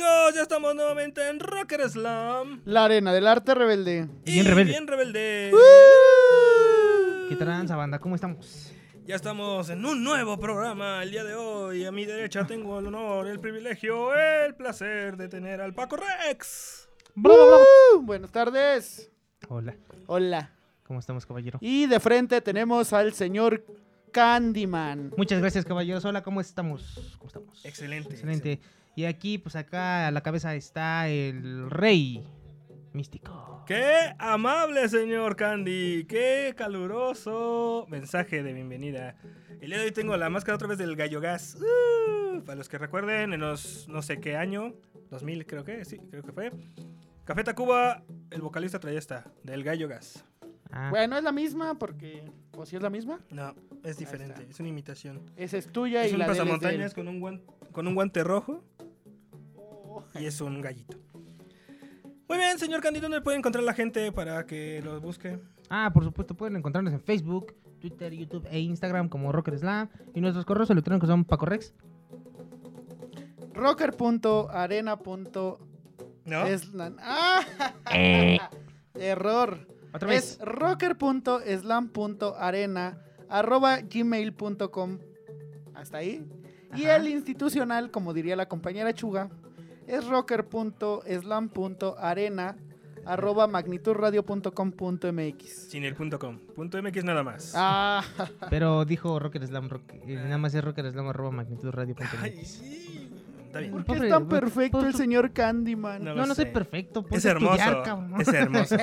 Amigos, ya estamos nuevamente en Rocker Slam. La arena del arte rebelde. Y Bien rebelde. Bien rebelde. ¿Qué tranza, banda? ¿Cómo estamos? Ya estamos en un nuevo programa el día de hoy. A mi derecha tengo el honor, el privilegio, el placer de tener al Paco Rex. Uh, buenas tardes. Hola. Hola. ¿Cómo estamos, caballero? Y de frente tenemos al señor Candyman. Muchas gracias, caballeros. Hola, ¿cómo estamos? ¿Cómo estamos? Excelente. Excelente. Y aquí, pues acá a la cabeza está el rey místico. Qué amable, señor Candy. Qué caluroso mensaje de bienvenida. El día de hoy tengo la máscara otra vez del Gallo Gas. Uh, para los que recuerden, en los no sé qué año, 2000 creo que, sí, creo que fue. Café Tacuba, el vocalista traía esta, del Gallo Gas. Ah, Bueno, es la misma porque... ¿O si es la misma? No, es diferente, es una imitación. Esa es tuya Es y un la pasamontañas con un, guan- con un guante rojo y es un gallito. Muy bien, señor Candy, ¿dónde puede encontrar la gente para que lo busque? ah, por supuesto, pueden encontrarnos en Facebook, Twitter, YouTube e Instagram como Rocker Slam. Y nuestros correos electrónicos son pacorex. Rocker.arena.eslan. ¿No? ¡Ah! Error. Otra vez. Es rocker.slam.arena arroba gmail.com. Hasta ahí. Y el institucional, como diría la compañera Chuga, es rocker.slam.arena arroba magnitudradio.com.mx. Sin el punto .com. Punto .mx nada más. Ah, Pero dijo Rocker Slam, rock- eh, nada más es Rocker Slam arroba magnitudradio.mx. Ay, sí. Está bien. ¿por qué Pobre- es tan perfecto el señor Candyman? No. No, no soy sé. perfecto. Es hermoso. cabrón. Es hermoso.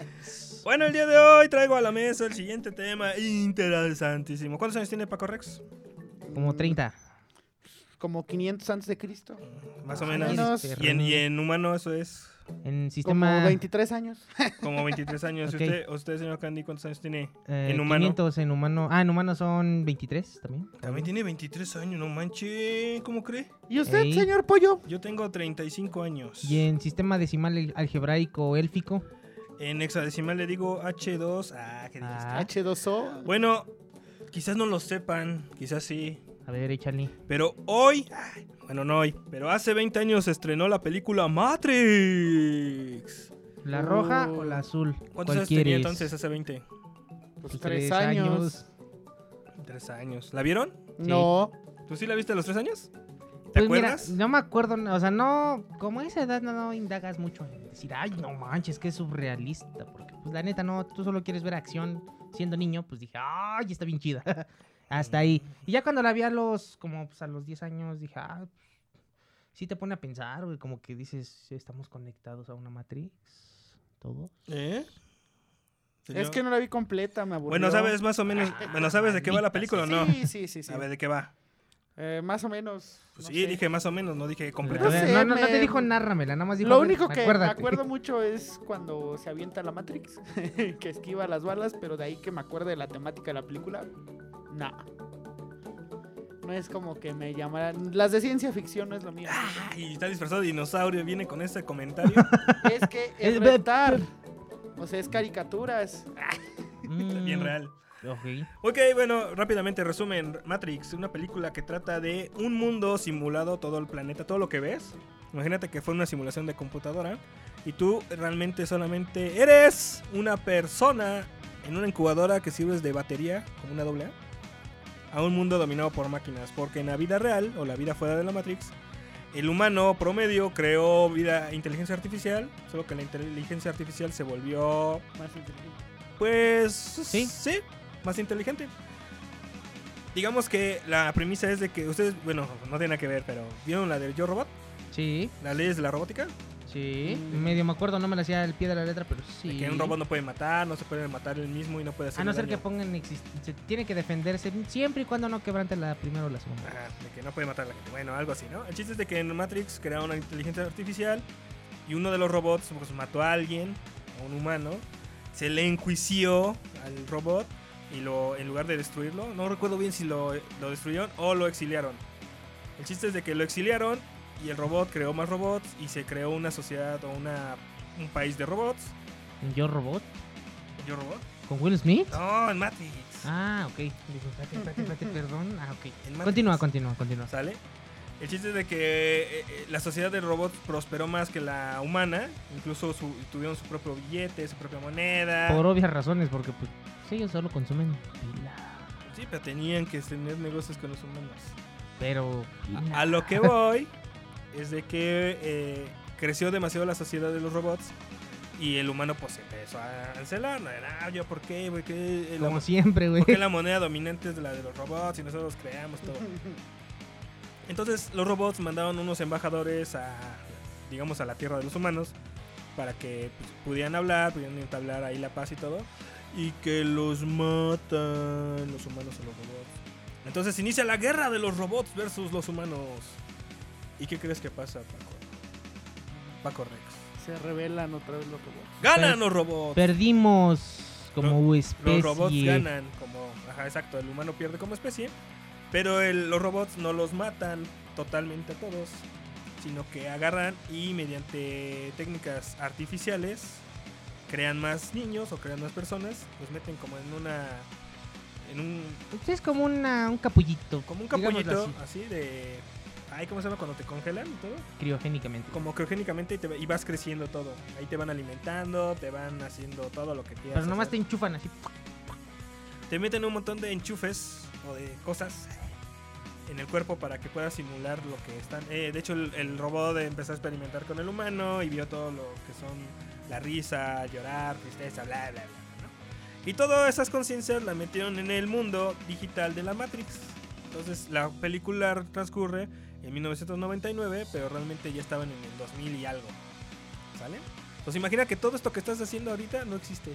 bueno, el día de hoy traigo a la mesa el siguiente tema interesantísimo. ¿Cuántos años tiene Paco Rex? Como 30. Como 500 antes de Cristo. Más o menos. menos. Y en, y en humano eso es En Como sistema. 23 años. como 23 años. ¿Y Ok. usted, usted, señor Candy, cuántos años tiene? eh, en humano. 500 en humano. Ah, en humano son 23 también. También tiene 23 años, no manche. ¿Cómo cree? ¿Y usted, Ey. señor Pollo? Yo tengo 35 años. Y en sistema decimal al- algebraico élfico. En hexadecimal le digo H2. Ah, qué dijiste. Ah, H2O. Bueno, quizás no lo sepan, quizás sí. A ver, échale. Pero hoy, bueno, no hoy, pero hace 20 años se estrenó la película Matrix. ¿La roja Uh. o la azul? ¿Cuántos ¿Cuál años tenía entonces hace 20? Pues Pues tres tres años. Tres años. ¿La vieron? No. ¿Tú sí la viste a los tres años? ¿Te Pues acuerdas? mira, no me acuerdo, o sea, no, como a esa edad no, no indagas mucho en decir, ay, no manches, que es surrealista, porque pues la neta no, tú solo quieres ver acción siendo niño, pues dije, ay, está bien chida. Hasta ahí. Y ya cuando la vi a los, como pues, a los 10 años, dije, ah, sí te pone a pensar, güey, como que dices, estamos conectados a una Matrix, todos. ¿Eh? Es que no la vi completa, me aburrió. Bueno, ¿sabes más o menos? Bueno, ¿sabes de qué va la película o no? Sí, sí, sí. sí. A ver, ¿de qué va? Eh, más o menos. Pues no sí, sé. dije más o menos, no dije ver, sé, no, no, no te me- dijo nárramela, nada más dijo. Lo único que me acuerdo mucho es cuando se avienta la Matrix, que esquiva las balas, pero de ahí que me acuerde de la temática de la película, nah. No es como que me llamaran. Las de ciencia ficción no es lo mío. Ah, y está disfrazado de dinosaurio, viene con ese comentario. Es que es Es- reptar. O sea, es caricaturas. Bien real. Ok. Ok, bueno, rápidamente resumen. Matrix, una película que trata de un mundo simulado, todo el planeta, todo lo que ves. Imagínate que fue una simulación de computadora y tú realmente solamente eres una persona en una incubadora que sirves de batería, como una doble A, a un mundo dominado por máquinas. Porque en la vida real, o la vida fuera de la Matrix, el humano promedio creó vida, inteligencia artificial, solo que la inteligencia artificial se volvió Más inteligente. pues Sí. sí, más inteligente. Digamos que la premisa es de que ustedes, bueno, no tiene nada que ver, pero ¿vieron la de Yo Robot? Sí, Las leyes de la robótica. sí. Medio me acuerdo, no me la hacía el pie de la letra, pero De sí. que un robot no puede matar, no se puede matar él mismo y no puede hacer A no ser que pongan se tiene que defenderse siempre y cuando no quebrante la primera o la segunda. Ajá, de que no puede matar a la gente. Bueno, algo así, ¿no? El chiste es de que en Matrix crearon una inteligencia artificial y uno de los robots pues, mató a alguien, a un humano, se le enjuició al robot y lo, en lugar de destruirlo, no recuerdo bien si lo, lo destruyeron o lo exiliaron. El chiste es de que lo exiliaron y el robot creó más robots y se creó una sociedad o una, un país de robots. Yo Robot, ¿Yo robot? con Will Smith. No, en Matrix. Ah, ok. Digo, espérate, espérate, espérate, perdón. Ah, ok. Continúa, continúa, continúa. ¿Sale? El chiste es de que eh, eh, la sociedad de robots prosperó más que la humana. Incluso su- tuvieron su propio billete, su propia moneda. Por obvias razones, porque pues ellos solo consumen pila. Sí, pero tenían que tener negocios con los humanos. Pero. A, a lo que voy es de que eh, creció demasiado la sociedad de los robots. Y el humano pues empezó a cancelar. No, "Ah, yo por qué, güey, la, Como siempre, güey. ¿Por qué la moneda dominante es la de los robots y nosotros creamos todo? Entonces los robots mandaron unos embajadores a, digamos, a la tierra de los humanos para que pues, pudieran hablar, pudieran entablar ahí la paz y todo. Y que los matan los humanos a los robots. Entonces inicia la guerra de los robots versus los humanos. ¿Y qué crees que pasa, Paco? Paco Rex. Se revelan otra vez los robots. ¡Ganan Per- los robots! Perdimos como especie. Los robots ganan como... Ajá, exacto. El humano pierde como especie. Pero el- los robots no los matan totalmente a todos. Sino que agarran y mediante técnicas artificiales crean más niños o crean más personas. Los meten como en una... En un... Es como una, un capullito. Como un capullito así, así de... Ay, ¿cómo se llama cuando te congelan y todo? criogénicamente. Como criogénicamente y, te- y vas creciendo todo. Ahí te van alimentando, te van haciendo todo lo que quieras. Pero nomás te enchufan así. Te meten un montón de enchufes o de cosas en el cuerpo para que puedas simular lo que están. eh, de hecho, el, el robot empezó a experimentar con el humano y vio todo lo que son la risa, llorar, tristeza, bla, bla, bla. ¿no? Y todas esas conciencias la metieron en el mundo digital de la Matrix. Entonces, la película transcurre en 1999, pero realmente ya estaban en el 2000 y algo. ¿Sale? Pues imagina que todo esto que estás haciendo ahorita no existe.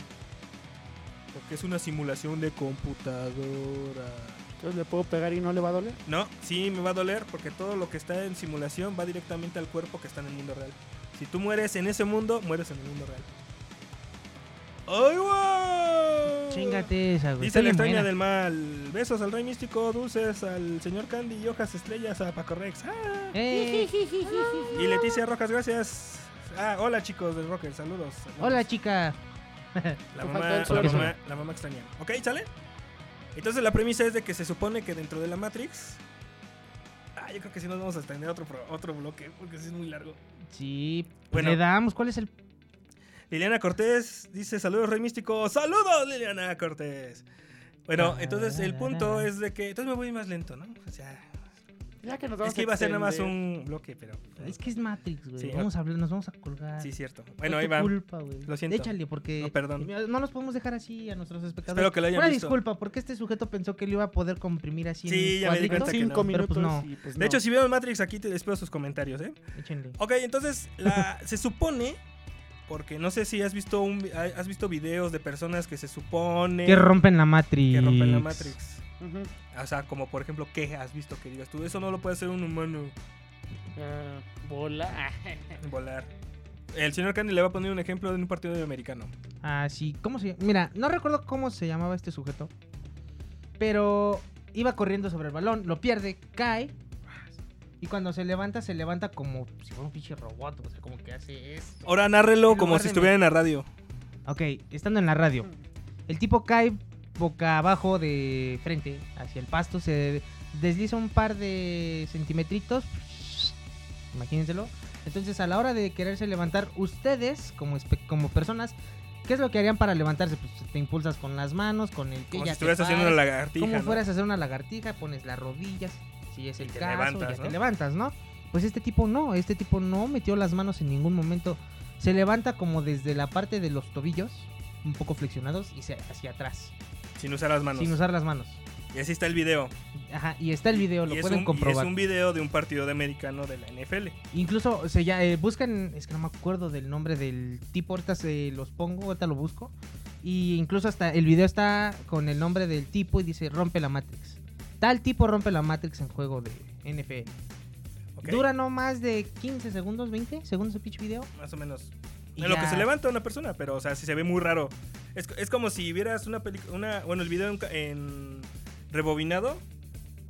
Porque es una simulación de computadora. Entonces le puedo pegar y no le va a doler. No, sí me va a doler porque todo lo que está en simulación va directamente al cuerpo que está en el mundo real. Si tú mueres en ese mundo, mueres en el mundo real. ¡Ay, guau! Chingate esa, güey. Dice la extraña del mal. Besos al rey místico, dulces al señor Candy y hojas estrellas a Paco Rex. ¡Ah! Eh, Y Leticia Rojas, gracias. Ah, hola chicos del Rocker, saludos. saludos. hola, chica. La mamá, la, mamá, la mamá extraña. ¿Ok? ¿Sale? Entonces la premisa es de que se supone que dentro de la Matrix... Ah, yo creo que sí nos vamos a extender otro, otro bloque porque sí es muy largo. Sí, pues Bueno. le damos. ¿Cuál es el Liliana Cortés dice saludos Rey Místico. Saludos Liliana Cortés. Bueno, entonces el punto es de que... Entonces me voy más lento, ¿no? O sea... Ya que nos Es que iba a ser nada más un bloque, pero. Es que es Matrix, güey. Sí, vamos a hablar, nos vamos a colgar. Sí, cierto. Bueno, ahí va. culpa, güey. Lo siento. Échale, porque. No, perdón. No los podemos dejar así a nuestros espectadores. Espero que lo hayan Una visto. disculpa, porque este sujeto pensó que lo iba a poder comprimir así Sí, en ya me di cuenta que Cinco no. Pero minutos pues no. y pues De hecho, si vieron Matrix aquí, te espero sus comentarios, ¿eh? Échenle. Ok, entonces la, se supone, porque no sé si has visto un, has visto videos de personas que se supone Que rompen la Matrix. que rompen la Matrix. O sea, como por ejemplo, ¿qué has visto que digas tú? Eso no lo puede hacer un humano Ah, bola. volar. El señor Candy le va a poner un ejemplo de un partido de americano. Ah, sí. ¿Cómo se Mira, no recuerdo cómo se llamaba este sujeto. Pero iba corriendo sobre el balón, lo pierde, cae. Y cuando se levanta, se levanta como si fuera un pinche robot. O sea, como que hace esto. Ahora nárrelo como si estuviera en la radio. Ok, estando en la radio. El tipo cae boca abajo de frente hacia el pasto, se desliza un par de centímetritos. Imagínenselo. Entonces, a la hora de quererse levantar, ustedes, como, como personas, ¿qué es lo que harían para levantarse? Pues te impulsas con las manos, con el que Como ya si estuvieras haciendo una lagartija. Como ¿no? fueras a hacer una lagartija, pones las rodillas, si es el te caso, levantas, ya ¿no? te levantas, ¿no? Pues este tipo no, este tipo no metió las manos en ningún momento. Se levanta como desde la parte de los tobillos, un poco flexionados, y se, hacia atrás, Sin usar las manos. sin usar las manos. Y así está el video. Ajá, y está el video, lo pueden un, y comprobar. es un video de un partido de americano de la NFL. Incluso se ya eh, buscan, es que no me acuerdo del nombre del tipo, ahorita se los pongo, ahorita lo busco. Y incluso hasta el video está con el nombre del tipo y dice rompe la Matrix. Tal tipo rompe la Matrix en juego de NFL. ¿ok? Dura no más de 15 segundos, 20 segundos el pitch video. Más o menos. En lo que se levanta una persona, pero o sea, si se ve muy raro. Es, es como si vieras una película, una, bueno, el video en, en rebobinado,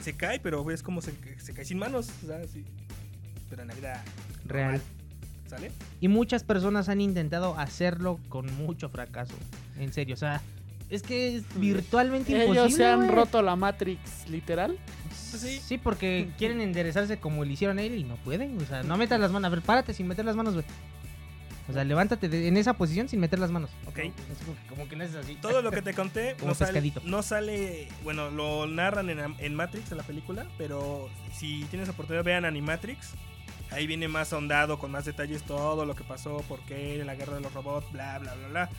se cae, pero ves como se, se cae sin manos, o sea, sí. Pero en la vida Real. normal, ¿Sale? Y muchas personas han intentado hacerlo con mucho fracaso. En serio, o sea, es que es virtualmente imposible. Ellos se han roto la Matrix, literal. sí. Sí, porque quieren enderezarse como le hicieron a él y no pueden. O sea, no metas las manos. A ver, párate sin meter las manos, güey. O sea, levántate de- en esa posición sin meter las manos. Ok. Es como que- no es así. Todo lo que te conté Como no, sale, pescadito. no sale, bueno, lo narran en, en Matrix, en la película, pero si tienes oportunidad, vean Animatrix. Ahí viene más ahondado, con más detalles, todo lo que pasó, por qué, la guerra de los robots, bla, bla, bla, bla.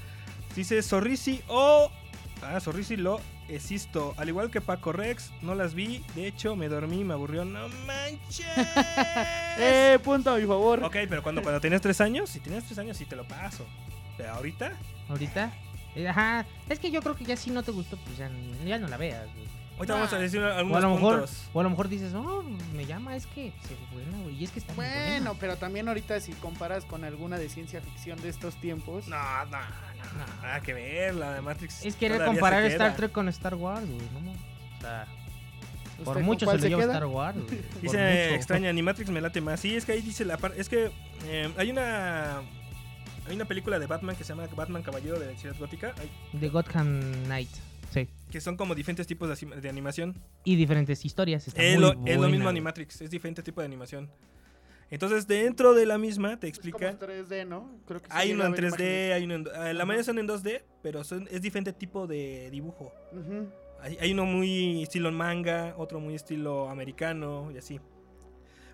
Dice Sorrisi o... Ah, Sorrisi lo existo. Al igual que Paco Rex, no las vi. De hecho, me dormí, me aburrió. ¡No manches! Eh, punto a mi favor. ok, pero cuando, cuando tenías tres años, si tenías tres años, sí te lo paso. Pero ahorita... Ahorita. eh, Ajá. Es que yo creo que ya si no te gustó, pues ya, ya no la veas, güey. Ahorita vamos a decir O a algunos lo mejor, puntos. o a lo mejor dices, oh, me llama, es que se buena, güey. Y es que está muy buena". Bueno, pero también ahorita si comparas con alguna de ciencia ficción de estos tiempos. No, no, no, nada que ver, la de Matrix. Es querer todavía comparar se Star. Trek con Star Wars, güey. No, o sea, ¿usted por mucho se lleva queda? Star Wars, güey. Dice extraña, Animatrix me late más. Sí, es que ahí dice la parte. Es que eh, hay una. Hay una película de Batman que se llama Batman Caballero de la Ciudad Gótica. The Gotham Knight. Sí. que son como diferentes tipos de, de animación. Y diferentes historias. Está Es muy lo, es lo buena, mismo güey. Animatrix, es diferente tipo de animación. Entonces, dentro de la misma te Es como explican. 3D, ¿no? Creo que sí Hay uno en ver 3D, imágenes. hay uno en, eh, la mayoría son en 2D, pero son, es diferente tipo de dibujo. Hay, hay uno muy estilo manga, otro muy estilo americano y así.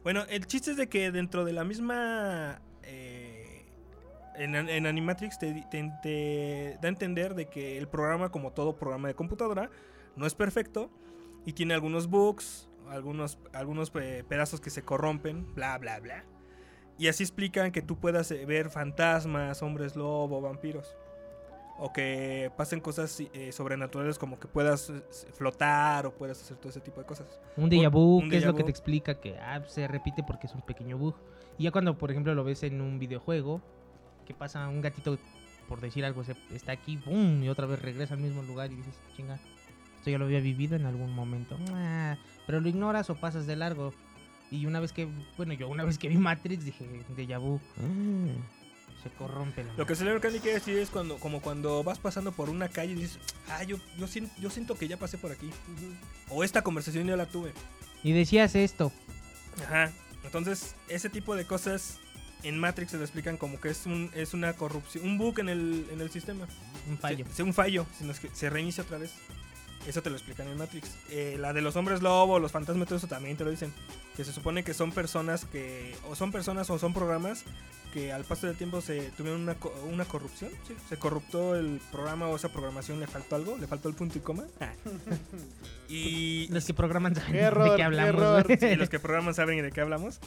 Bueno, el chiste es de que dentro de la misma... eh, en, en Animatrix te, te- te da a entender de que el programa, como todo programa de computadora, no es perfecto y tiene algunos bugs, algunos, algunos pedazos que se corrompen, bla, bla, bla. Y así explican que tú puedas eh, ver fantasmas, hombres lobo, vampiros. O que pasen cosas eh, sobrenaturales como que puedas eh, flotar o puedas hacer todo ese tipo de cosas. Un déjà vu, Un que es déjà lo que vu. te explica que ah, se repite porque es un pequeño bug. Y ya cuando, por ejemplo, lo ves en un videojuego, que pasa un gatito, por decir algo, se, está aquí, ¡pum! Y otra vez regresa al mismo lugar y dices, chinga, esto ya lo había vivido en algún momento. Ah, pero lo ignoras o pasas de largo. Y una vez que, bueno, yo una vez que vi Matrix dije, déjà vu. Se corrompe la Lo que Señor Candy quiere decir es cuando, como cuando vas pasando por una calle y dices, ah, yo, yo, siento, yo siento que ya pasé por aquí. O esta conversación ya la tuve. Y decías esto. Ajá. Entonces, ese tipo de cosas en Matrix se lo explican como que es un es una corrupción, un bug en el, en el sistema. Un fallo. Se- se- un fallo, sino es que se reinicia otra vez. Eso te lo explican en Matrix. Eh, la de los hombres lobo, los fantasmas, todo eso también te lo dicen. Que se supone que son personas que. O son personas o son programas que al paso del tiempo se tuvieron una, co- una corrupción. ¿sí? Se corruptó el programa o esa programación, le faltó algo, le faltó el punto y coma. y. Los que programan saben Error, de qué hablamos. error. güey. Sí, los que programan saben de qué hablamos.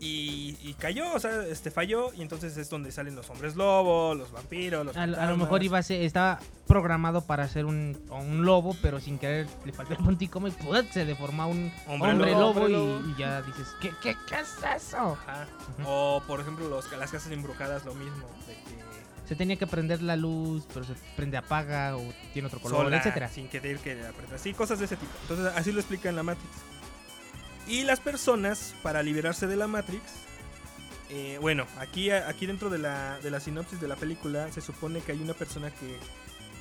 Y, y cayó, o sea, este falló. Y entonces es donde salen los hombres lobo, los vampiros, los. A, lo- a lo mejor iba a ser, estaba programado para ser un, un lobo, pero sin querer le faltó el punto y ¡put! se deforma un Hombre hombre, lobo, lobo, hombre y- lobo. Y, ya dices, ¿qué, qué, qué es eso? Ajá. O por ejemplo, los, las casas embrujadas, lo mismo. De que Se tenía que prender la luz, pero se prende apaga o tiene otro color, sola, etcétera. sin querer que la apretas. Sí, cosas de ese tipo. Entonces, así lo explica en la Matrix. Y las personas, para liberarse de la Matrix, eh, bueno, aquí, aquí dentro de la, de la sinopsis de la película, se supone que hay una persona que.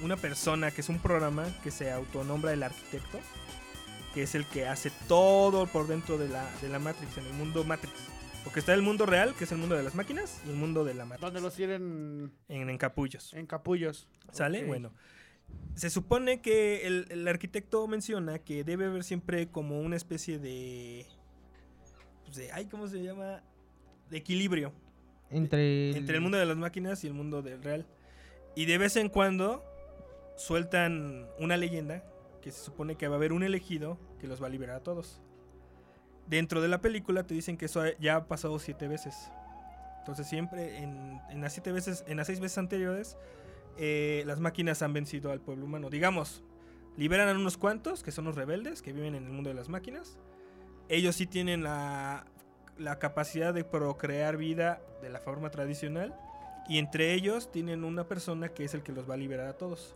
Una persona que es un programa que se autonombra el arquitecto, que es el que hace todo por dentro de la, de la Matrix, en el mundo Matrix. Porque está el mundo real, que es el mundo de las máquinas, y el mundo de la Matrix. Donde los tienen En, en capullos. en capullos. ¿Sale? Bueno. Se supone que el, el arquitecto menciona que debe haber siempre como una especie de. pues de ay, ¿cómo se llama? De equilibrio Entre el, entre el mundo de las máquinas y el mundo del real. Y de vez en cuando sueltan una leyenda que se supone que va a haber un elegido que los va a liberar a todos. Dentro de la película te dicen que eso ya ha pasado siete veces. Entonces siempre en, en las siete veces, en las seis veces anteriores, eh, las máquinas han vencido al pueblo humano. Digamos, liberan a unos cuantos, que son los rebeldes, que viven en el mundo de las máquinas. Ellos sí tienen la, la capacidad de procrear vida de la forma tradicional. Y entre ellos tienen una persona que es el que los va a liberar a todos.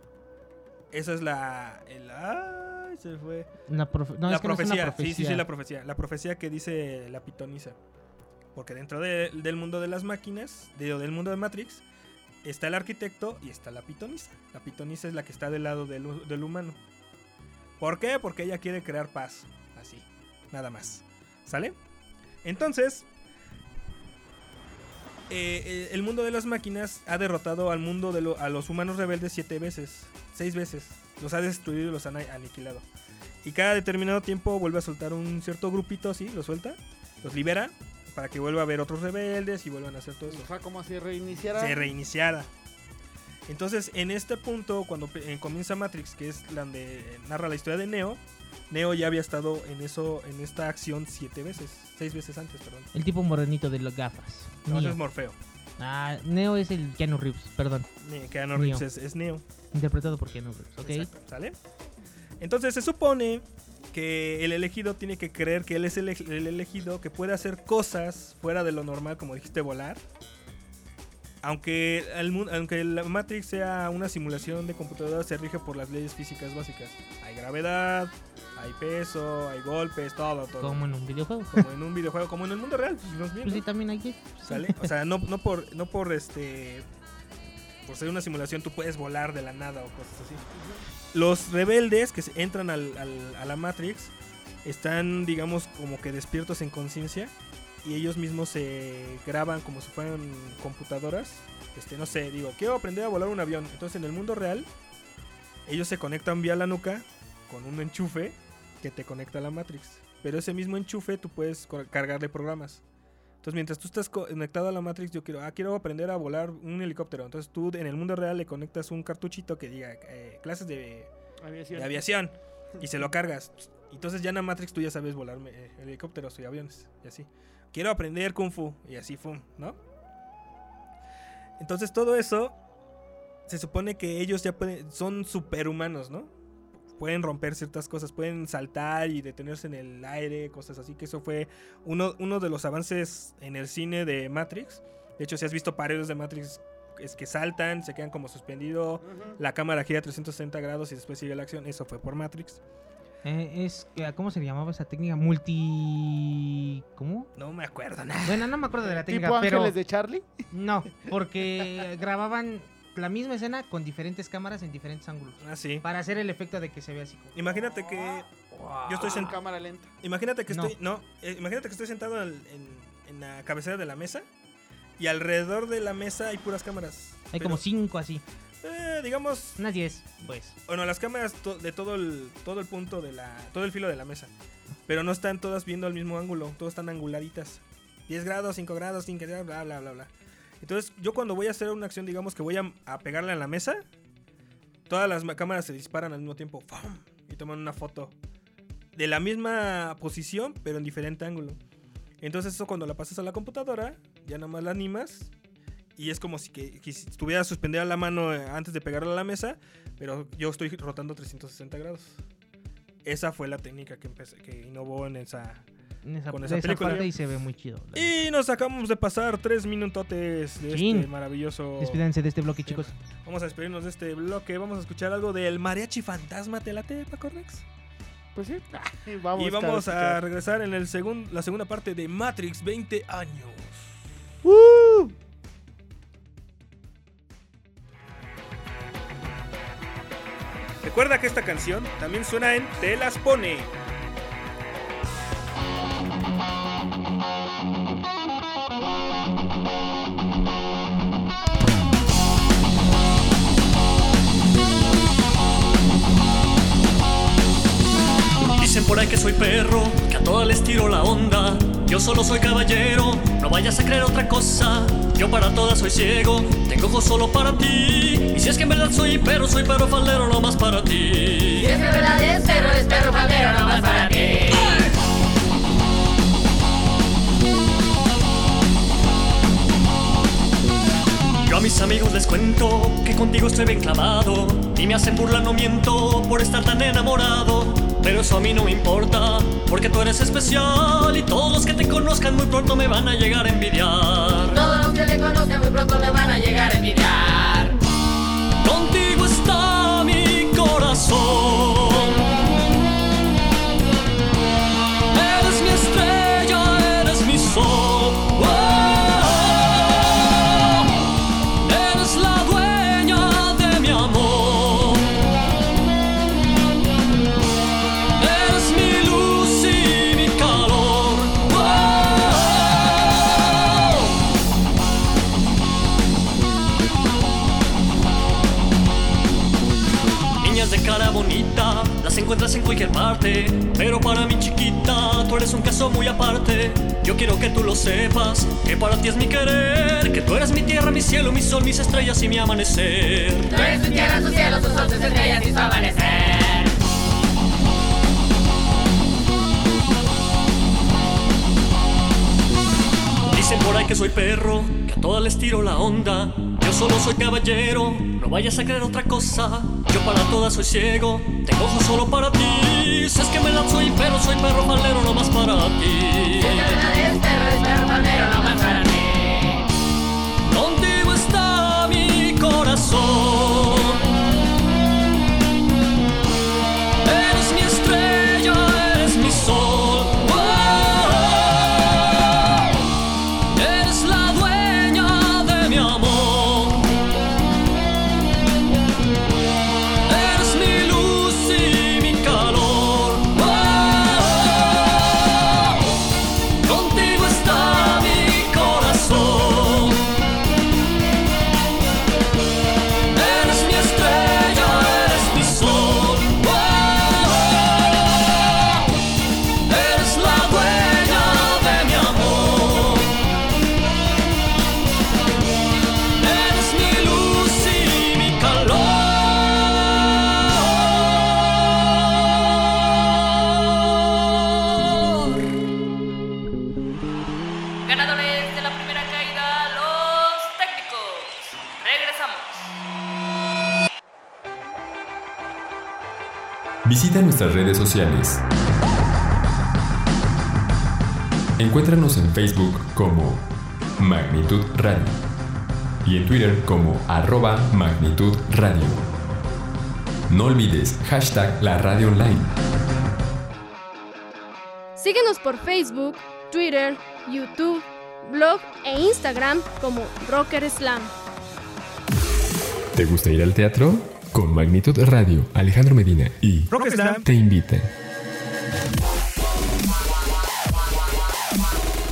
Esa es la... el- ¡Ay! Se fue. una profe- no, la es que no es una profecía. Sí, sí, la profecía. La profecía que dice la pitonisa. Porque dentro de- del mundo de las máquinas, de- del mundo de Matrix, está el arquitecto y está la pitonisa. La pitonisa es la que está del lado del, del humano. ¿Por qué? Porque ella quiere crear paz. Así. Nada más. ¿Sale? Entonces, eh, eh, el mundo de las máquinas ha derrotado al mundo de los humanos rebeldes siete veces, seis veces. Los ha destruido y los ha ani- aniquilado. Y cada determinado tiempo vuelve a soltar un cierto grupito así, lo suelta, los libera para que vuelva a haber otros rebeldes y vuelvan a hacer todo eso. O sea, como si reiniciara. Se reiniciara. Entonces, en este punto, cuando eh, comienza Matrix, que es la donde eh, narra la historia de Neo, Neo ya había estado en eso, en esta acción siete veces, seis veces antes, perdón. El tipo morenito de las gafas. No, ese Neo. es Morfeo. Ah, Neo es el Keanu Reeves, perdón. Keanu Neo. Reeves es, es Neo. Interpretado por Keanu Reeves, ¿ok? Exacto, ¿Sale? Entonces se supone que el elegido tiene que creer que él es el, el elegido, que puede hacer cosas fuera de lo normal, como dijiste, volar. Aunque, el, aunque la Matrix sea una simulación de computadora, se rige por las leyes físicas básicas. Hay gravedad, hay peso, hay golpes, todo, todo. Como en un videojuego. Como en un videojuego, como en el mundo real. Pues, Pues sí, también hay que. ¿Sale? O sea, no, no por, no por este. Por ser una simulación, tú puedes volar de la nada o cosas así. Los rebeldes que entran al- al- a la Matrix están, digamos, como que despiertos en conciencia. Y ellos mismos se graban como si fueran computadoras. Este, no sé, digo, quiero aprender a volar un avión. Entonces, en el mundo real, ellos se conectan vía la nuca con un enchufe que te conecta a la Matrix. Pero ese mismo enchufe tú puedes cargarle programas. Entonces, mientras tú estás conectado a la Matrix, yo quiero, ah, quiero aprender a volar un helicóptero. Entonces, tú en el mundo real le conectas un cartuchito que diga eh, clases de, Aviación. de aviación y se lo cargas. Entonces, ya en la Matrix tú ya sabes volar eh, helicópteros y aviones y así. Quiero aprender Kung Fu y así, fum, ¿no? Entonces, todo eso se supone que ellos ya pueden, son superhumanos, ¿no? Pueden romper ciertas cosas, pueden saltar y detenerse en el aire, cosas así, que eso fue uno, uno de los avances en el cine de Matrix. De hecho, si has visto paredes de Matrix, es que saltan, se quedan como suspendidos, Ujú. la cámara gira 360 grados y después sigue la acción. Eso fue por Matrix. Eh, es, ¿Cómo se llamaba esa técnica? Multi. ¿Cómo? No me acuerdo nada. Bueno, no me acuerdo de la técnica, ¿Tipo pero. Ángeles de Charlie? No, porque grababan la misma escena con diferentes cámaras en diferentes ángulos. Ah, sí. Para hacer el efecto de que se vea así. como- Imagínate que yo estoy En sentado. cámara lenta. Imagínate que No. estoy. No, eh, imagínate que estoy sentado en, en- en la cabecera de la mesa. Y alrededor de la mesa hay puras cámaras. Hay Pero- como cinco así. Eh, digamos, Unas 10, pues. bueno, las cámaras to- de todo el, todo el punto de la, todo el filo de la mesa. Pero no están todas viendo al mismo ángulo, todas están anguladitas. 10 grados, 5 grados, 5 grados, bla, bla, bla, bla. Entonces, yo cuando voy a hacer una acción, digamos que voy a, a pegarle a la mesa, todas las ma- cámaras se disparan al mismo tiempo. Y toman una foto de la misma posición, pero en diferente ángulo. Entonces, eso cuando la pasas a la computadora, ya nada más la animas. Y es como si que, que estuviera suspendida la mano eh, antes de pegarla a la mesa, pero yo estoy rotando 360 grados. Esa fue la técnica que, empecé, que innovó en esa, En esa, Con de esa esa película. parte y se ve muy chido. Y nos acabamos de pasar tres minutotes de Chin. este maravilloso. Despídanse de este bloque, chicos. Vamos a despedirnos de este bloque. Vamos a escuchar algo del mariachi fantasma. ¿Te late, Paco Rex? Pues sí. vamos y vamos a regresar en el segun- la segunda parte de Matrix 20 años. Recuerda que esta canción también suena en Te las pone. Dicen por ahí que soy perro, que a todas les tiro la onda. Yo solo soy caballero, no vayas a creer otra cosa. Yo para todas soy ciego, tengo ojos solo para ti. Y si es que en verdad soy perro, soy perro faldero, no más para ti. Si es que verdad es perro, es perro faldero, no más para ti. Yo a mis amigos les cuento que contigo estoy bien clavado. Y me hacen burla, no miento, por estar tan enamorado. Pero eso a mí no me importa, porque tú eres especial. Y todos los que te conozcan muy pronto me van a llegar a envidiar. Todos los que le conozcan muy pronto me van a llegar a envidiar. Eres un caso muy aparte. Yo quiero que tú lo sepas, que para ti es mi querer. Que tú eres mi tierra, mi cielo, mi sol, mis estrellas y mi amanecer. Tú eres tu tierra, tu cielo, tus sol, tus estrellas y su amanecer. Dicen por ahí que soy perro, que a todas les tiro la onda. Yo solo soy caballero, no vayas a creer otra cosa. Yo para todas soy ciego, tengo ojos solo para ti. Si es que me la soy perro, soy perro faldero, no más para ti. Si es perro, es perro faldero, no más para ti. Contigo está mi corazón. Visita nuestras redes sociales. Encuéntranos en Facebook como Magnitud Radio y en Twitter como arroba Magnitud Radio. No olvides hashtag la radio online. Síguenos por Facebook, Twitter, YouTube, blog e Instagram como Rocker Slam. ¿Te gusta ir al teatro? Con Magnitud Radio, Alejandro Medina y Rock Slam. te invitan.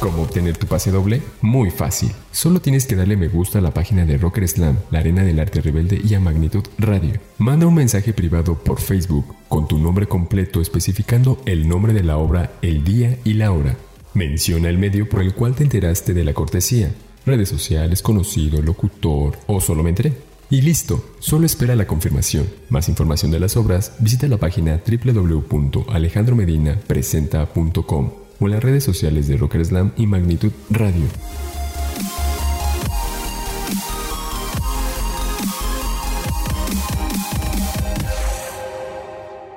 ¿Cómo obtener tu pase doble? Muy fácil. Solo tienes que darle me gusta a la página de Rocker Slam, la arena del arte rebelde y a Magnitud Radio. Manda un mensaje privado por Facebook con tu nombre completo especificando el nombre de la obra, el día y la hora. Menciona el medio por el cual te enteraste de la cortesía. Redes sociales, conocido, locutor o solo me enteré. Y listo, solo espera la confirmación. Más información de las obras, visita la página www.alejandromedinapresenta.com o en las redes sociales de Rocker Slam y Magnitud Radio.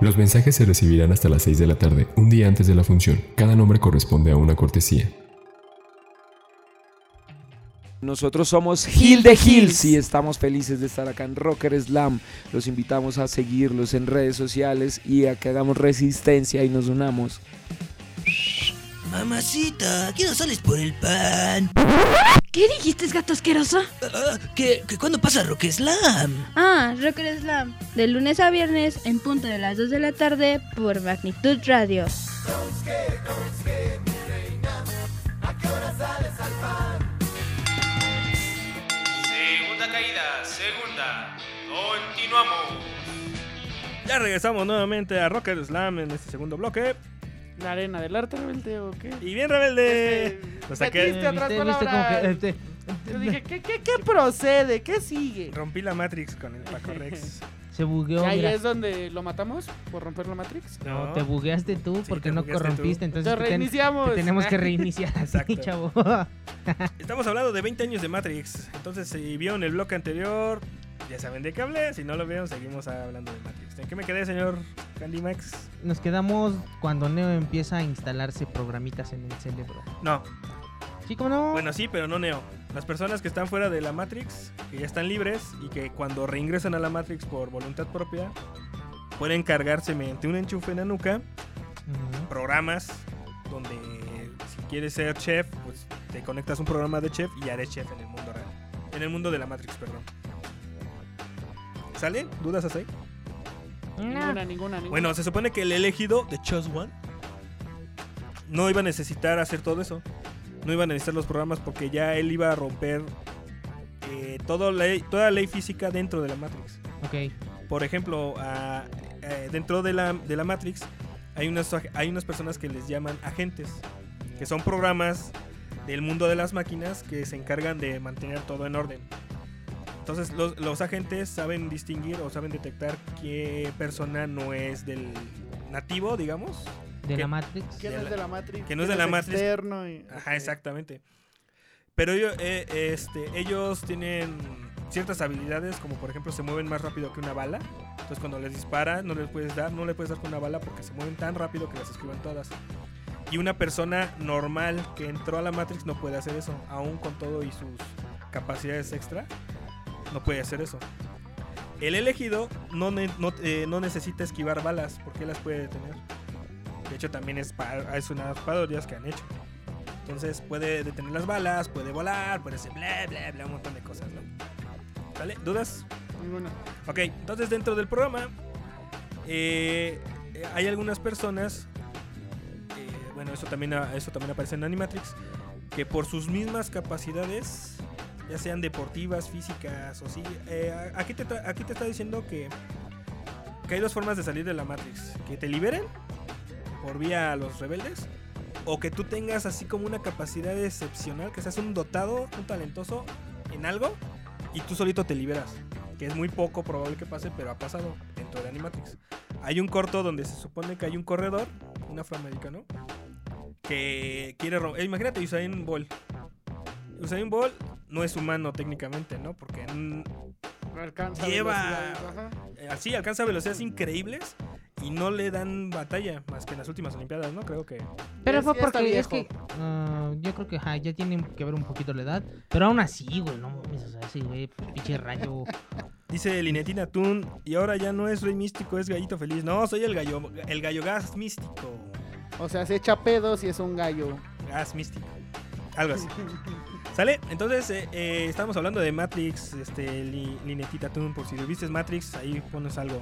Los mensajes se recibirán hasta las 6 de la tarde, un día antes de la función. Cada nombre corresponde a una cortesía. Nosotros somos Hill de Hills y estamos felices de estar acá en Rocker Slam. Los invitamos a seguirlos en redes sociales y a que hagamos resistencia y nos unamos. Mamacita, ¿qué no sales por el pan? ¿Qué dijiste, gato asqueroso? Ah, ¿Que, que cuándo pasa Rock Slam? Ah, Rocker Slam. De lunes a viernes en punto de las 2 de la tarde por Magnitud Radio. Segunda caída, segunda. Continuamos. Ya regresamos nuevamente a Rocker Slam en este segundo bloque. ¿La arena del arte rebelde o qué? Y bien rebelde. Este, atrás Viste- como que, este, Yo dije, ¿qué, qué, qué procede? ¿Qué sigue? Rompí la Matrix con el Paco Rex. se ¿Y bugueó, ahí mira. es donde lo matamos por romper la Matrix? No, te bugueaste tú Sí, porque no corrompiste, tú. entonces Te reiniciamos. te tenemos que reiniciar así, chavo. Estamos hablando de 20 años de Matrix. Entonces, si vieron el bloque anterior, ya saben de qué hablé. Si no lo vieron, seguimos hablando de Matrix. ¿En qué me quedé, señor Candy Max? Nos quedamos cuando Neo empieza a instalarse programitas en el cerebro. No. ¿Sí, cómo no? Bueno, sí, pero no Neo. Las personas que están fuera de la Matrix, que ya están libres y que cuando reingresan a la Matrix por voluntad propia, pueden cargarse mediante un enchufe en la nuca programas donde si quieres ser chef, pues te conectas a un programa de chef y ya eres chef en el mundo real. En el mundo de la Matrix, perdón. ¿Sale? ¿Dudas hasta ahí? Ninguna, ninguna, ninguna. Bueno, se supone que el elegido de Chose One no iba a necesitar hacer todo eso. No iba a necesitar los programas porque ya él iba a romper eh, todo ley- toda ley física dentro de la Matrix. Ok. Por ejemplo, a- eh, dentro de la, de la Matrix hay unas, hay unas personas que les llaman agentes, que son programas del mundo de las máquinas que se encargan de mantener todo en orden. Entonces los, los agentes saben distinguir o saben detectar qué persona no es del nativo, digamos. De que- la Matrix. que no es la- de la Matrix. que no es de la Matrix. externo y- Ajá, exactamente. Pero ellos, eh, este, ellos tienen ciertas habilidades, como por ejemplo se mueven más rápido que una bala. Entonces cuando les dispara no les puedes dar, no le puedes dar con una bala porque se mueven tan rápido que las esquivan todas. Y una persona normal que entró a la Matrix no puede hacer eso, aún con todo y sus capacidades extra, no puede hacer eso. El elegido no, ne- no, eh, no necesita esquivar balas porque las puede detener. De hecho, también es, es unas parodias que han hecho. Entonces puede detener las balas, puede volar, puede hacer bla bla bla, un montón de cosas, ¿no? ¿Vale? ¿Dudas? Ninguna. Ok, entonces dentro del programa eh, eh, hay algunas personas, eh, bueno, eso también, eso también aparece en Animatrix, que por sus mismas capacidades, ya sean deportivas, físicas o sí, eh, aquí, te aquí te está diciendo que, que hay dos formas de salir de la Matrix, que te liberen por vía a los rebeldes o que tú tengas así como una capacidad excepcional, que seas un dotado, un talentoso en algo y tú solito te liberas. Que es muy poco probable que pase, pero ha pasado dentro de Animatrix. Hay un corto donde se supone que hay un corredor, un afroamericano, que quiere romper. imagínate Usain Bolt. Usain Bolt no es humano técnicamente, ¿no? Porque Alcanza lleva. ajá. eh, Así, alcanza velocidades increíbles y no le dan batalla más que en las últimas Olimpiadas, ¿no? Creo que. Pero fue porque es que ah, yo creo que ya tiene que ver un poquito la edad, pero aún así, güey, no mames, o sea, sí, güey, pinche rayo. Dice Linetina Tun, y ahora ya no es Rey Místico, es Gallito Feliz. No, soy el gallo, el gallo gas místico. O sea, se echa pedos y es un gallo. Gas místico. Algo así. ¿Sale? Entonces, eh, eh, estamos hablando de Matrix, este, li- Linetita Tun, por si viste Matrix, ahí pones algo.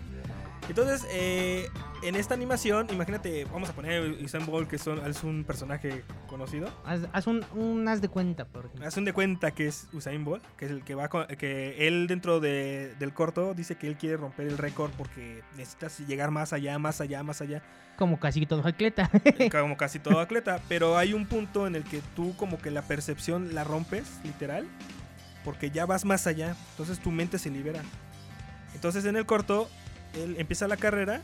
Entonces, eh, en esta animación, imagínate, vamos a poner Usain Bolt, que son, es un personaje conocido. Haz, haz un, un haz de cuenta, por ejemplo. Haz un de cuenta que es Usain Bolt, que es el que va con- que él dentro de- del corto dice que él quiere romper el récord porque necesitas llegar más allá, más allá, más allá, Como casi todo atleta. como casi todo atleta, pero hay un punto en el que tú como que la percepción la rompes, literal, porque ya vas más allá, entonces tu mente se libera. Entonces en el corto él empieza la carrera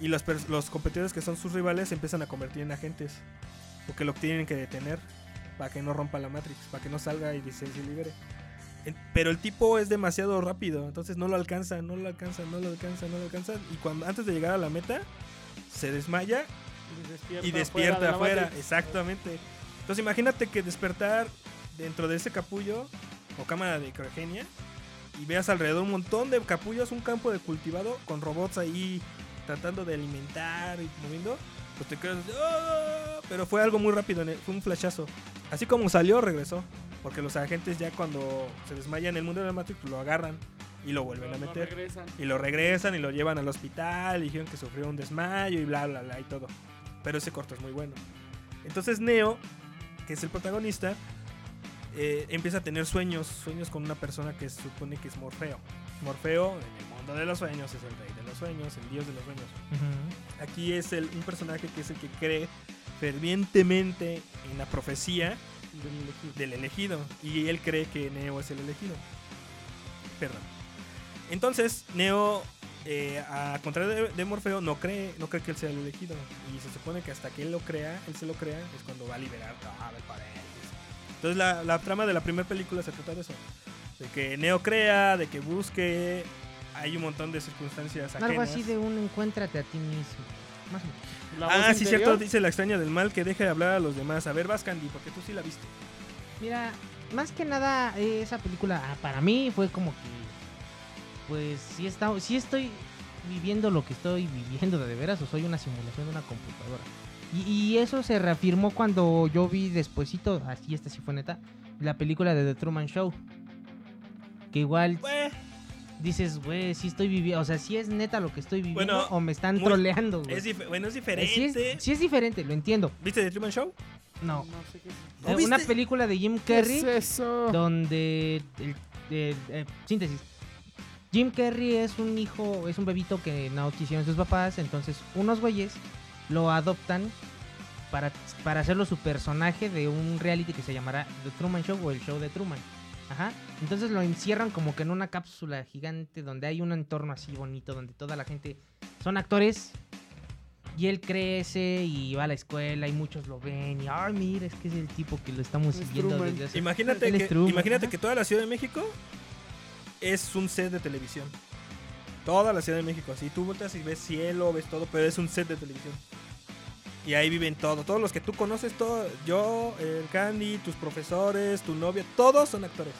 y los, los competidores que son sus rivales se empiezan a convertir en agentes, porque lo tienen que detener para que no rompa la Matrix, para que no salga y se, se libere. Pero el tipo es demasiado rápido, entonces no lo alcanza, no lo alcanza, no lo alcanza, no lo alcanza. Y cuando antes de llegar a la meta, se desmaya y despierta de la afuera. Matrix. Exactamente. Entonces imagínate que despertar dentro de ese capullo o cámara de criogenia y veas alrededor un montón de capullos, un campo de cultivado con robots ahí tratando de alimentar y moviendo. Pues te quedas, "Ah", pero fue algo muy rápido, fue un flashazo. Así como salió, regresó. Porque los agentes ya cuando se desmayan en el mundo de la Matrix pues lo agarran y lo vuelven a Lo meter. regresan. Y lo regresan y lo llevan al hospital y dijeron que sufrió un desmayo y bla, bla, bla y todo. Pero ese corto es muy bueno. Entonces Neo, que es el protagonista, eh, empieza a tener sueños, sueños con una persona que se supone que es Morfeo. Morfeo, en el mundo de los sueños, es el rey de los sueños, el dios de los sueños. Aquí es el, un personaje que es el que cree fervientemente en la profecía del elegido. Y él cree que Neo es el elegido. Perdón. Entonces, Neo, eh, a contrario de, de Morfeo, no cree, no cree que él sea el elegido. Y se supone que hasta que él lo crea, él se lo crea, es cuando va a liberar todo el poder. Entonces, la, la trama de la primera película se trata de eso. De que Neo crea, de que busque. Hay un montón de circunstancias ajenas. Algo así de un encuéntrate a ti mismo. Más o menos. Ah, sí, interior. cierto, dice la extraña del mal que deje de hablar a los demás. A ver, vas, Candy, porque tú sí la viste. Mira, más que nada, eh, esa película ah, para mí fue como que. Pues sí, está, sí estoy viviendo lo que estoy viviendo de, de veras o soy una simulación de una computadora. Y, y eso se reafirmó cuando yo vi despuesito, así esta sí fue neta, la película de The Truman Show. Que igual dices, güey, sí estoy viviendo, o sea, sí es neta lo que estoy viviendo Bueno, o me están muy- troleando, güey. Es bueno, es Eh, diferente. Sí es, sí es diferente, lo entiendo. ¿Viste The Truman Show? No. No sé qué es. ¿No Eh, una viste? película de Jim ¿Qué Carrey es eso? donde el- el- eh, síntesis Jim Carrey es un hijo es un bebito que no quisieron sus papás entonces unos güeyes lo adoptan para, para hacerlo su personaje de un reality que se llamará The Truman Show o el show de Truman Ajá. Entonces lo encierran como que en una cápsula gigante donde hay un entorno así bonito, donde toda la gente son actores y él crece y va a la escuela y muchos lo ven y ay mira es que es el tipo que lo estamos Es siguiendo Truman. desde hace Imagínate, Él que, Truman, imagínate ajá. que toda la Ciudad de México es un set de televisión. Toda la Ciudad de México. Así tú volteas y ves cielo, ves todo, pero es un set de televisión. Y ahí viven todo. Todos los que tú conoces, todo, yo, el Candy, tus profesores, tu novia, todos son actores.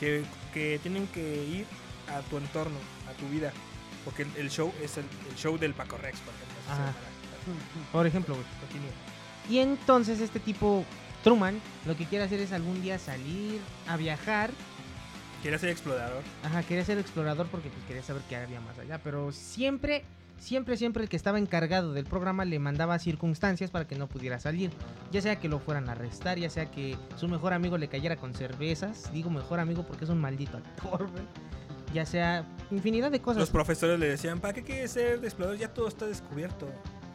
Que, que tienen que ir a tu entorno, a tu vida. Porque el, el show es el, el show del Paco Rex, por ejemplo. Ajá. Por ejemplo, güey. Continúa. Y entonces este tipo, Truman, lo que quiere hacer es algún día salir a viajar. Quiere ser explorador. Ajá, quería ser explorador porque pues, quería saber qué había más allá. Pero siempre, siempre, siempre el que estaba encargado del programa le mandaba circunstancias para que no pudiera salir. Ya sea que lo fueran a arrestar, ya sea que su mejor amigo le cayera con cervezas. Digo mejor amigo porque es un maldito actor, güey. Ya sea infinidad de cosas. Los profesores le decían, ¿para qué quieres ser explorador? Ya todo está descubierto.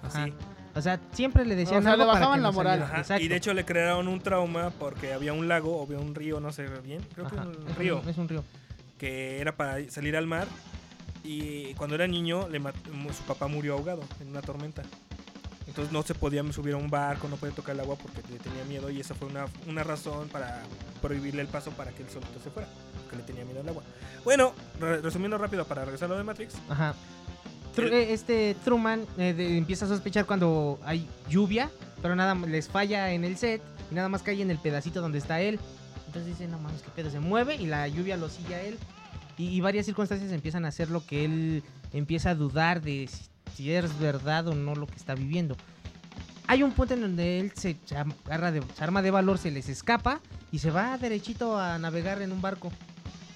Ajá. Así. O sea, siempre le decían O sea, algo le para bajaban que la no moral. Ajá. Y de hecho le crearon un trauma porque había un lago o había un río, no sé bien, creo Ajá, que un es río, Es un río. que era para salir al mar y cuando era niño le su papá murió ahogado en una tormenta. Entonces no se podía subir a un barco, no podía tocar el agua porque le tenía miedo y esa fue una, una razón para prohibirle el paso para que él solito se fuera, porque le tenía miedo al agua. Bueno, re- resumiendo rápido para regresar a lo de Matrix, Ajá. Tru- El- eh, este Truman eh, de- empieza a sospechar cuando hay lluvia, pero nada más les falla en el set y nada más cae en el pedacito donde está él. Entonces dice, no mames, qué pedo, se mueve y la lluvia lo sigue a él. Y, y varias circunstancias empiezan a hacer lo que él empieza a dudar de si, si es verdad o no lo que está viviendo. Hay un punto en donde él se, agarra de, se arma de valor, se les escapa y se va derechito a navegar en un barco.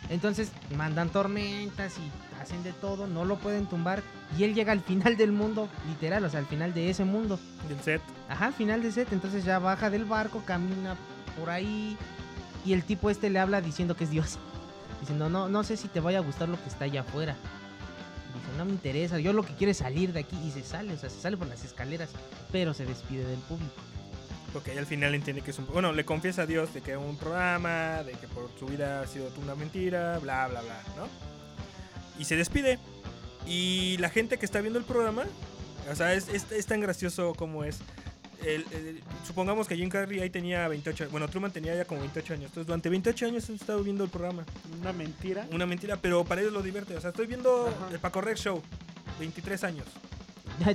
Entonces mandan tormentas y hacen de todo, no lo pueden tumbar. Y él llega al final del mundo, literal, o sea, al final de ese mundo. Del set. Ajá, al final del set. Entonces ya baja del barco, camina por ahí. Y el tipo este le habla diciendo que es Dios. Diciendo, no, no sé si te vaya a gustar lo que está allá afuera. Dice, no me interesa, yo lo que quiero es salir de aquí. Y se sale, o sea, se sale por las escaleras. Pero se despide del público. Porque al final entiende que es un... Bueno, le confiesa a Dios de que es un programa, de que por su vida ha sido una mentira, bla, bla, bla, ¿no? Y se despide. Y la gente que está viendo el programa, o sea, es, es- es tan gracioso como es. El- el- supongamos que Jim Carrey ahí tenía 28 Bueno, Truman tenía ya como 28 años. Entonces, durante 28 años he estado viendo el programa. Una mentira. Una mentira, pero para ellos lo divierte. O sea, estoy viendo el Paco Rex Show. 23 años.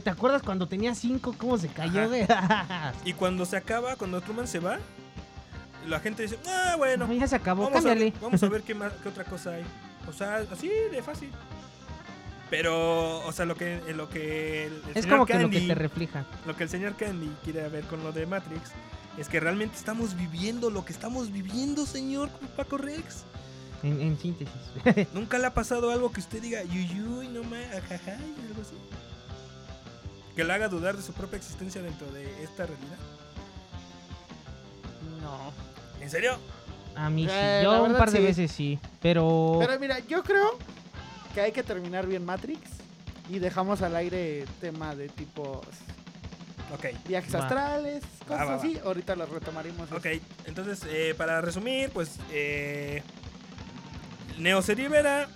¿Te acuerdas cuando tenía cinco? ¿Cómo se cayó de.? Y cuando se acaba, cuando Truman se va, la gente dice, ah, bueno. No, ya se acabó, vamos a, ver, cámbiale". vamos a ver qué, más, qué otra cosa hay. O sea, así de fácil. Pero, o sea, lo que, en lo que el, el Es señor como que lo que Candy- te refleja. Lo que el señor Candy quiere ver con lo de Matrix es que realmente estamos viviendo lo que estamos viviendo, señor Paco Rex. En, en síntesis. ¿Nunca le ha pasado algo que usted diga, yuyuy, no me, ajaja, y algo así? Que le haga dudar de su propia existencia dentro de esta realidad. No. ¿En serio? A mí sí. Eh, Yo un par de sí. veces sí. Pero. Pero mira, yo creo que hay que terminar bien Matrix y dejamos al aire tema de tipo Ok. viajes Va. astrales, cosas va, va. así. Ahorita los retomaremos. Ok, entonces, eh, para resumir, pues eh, Neo se libera,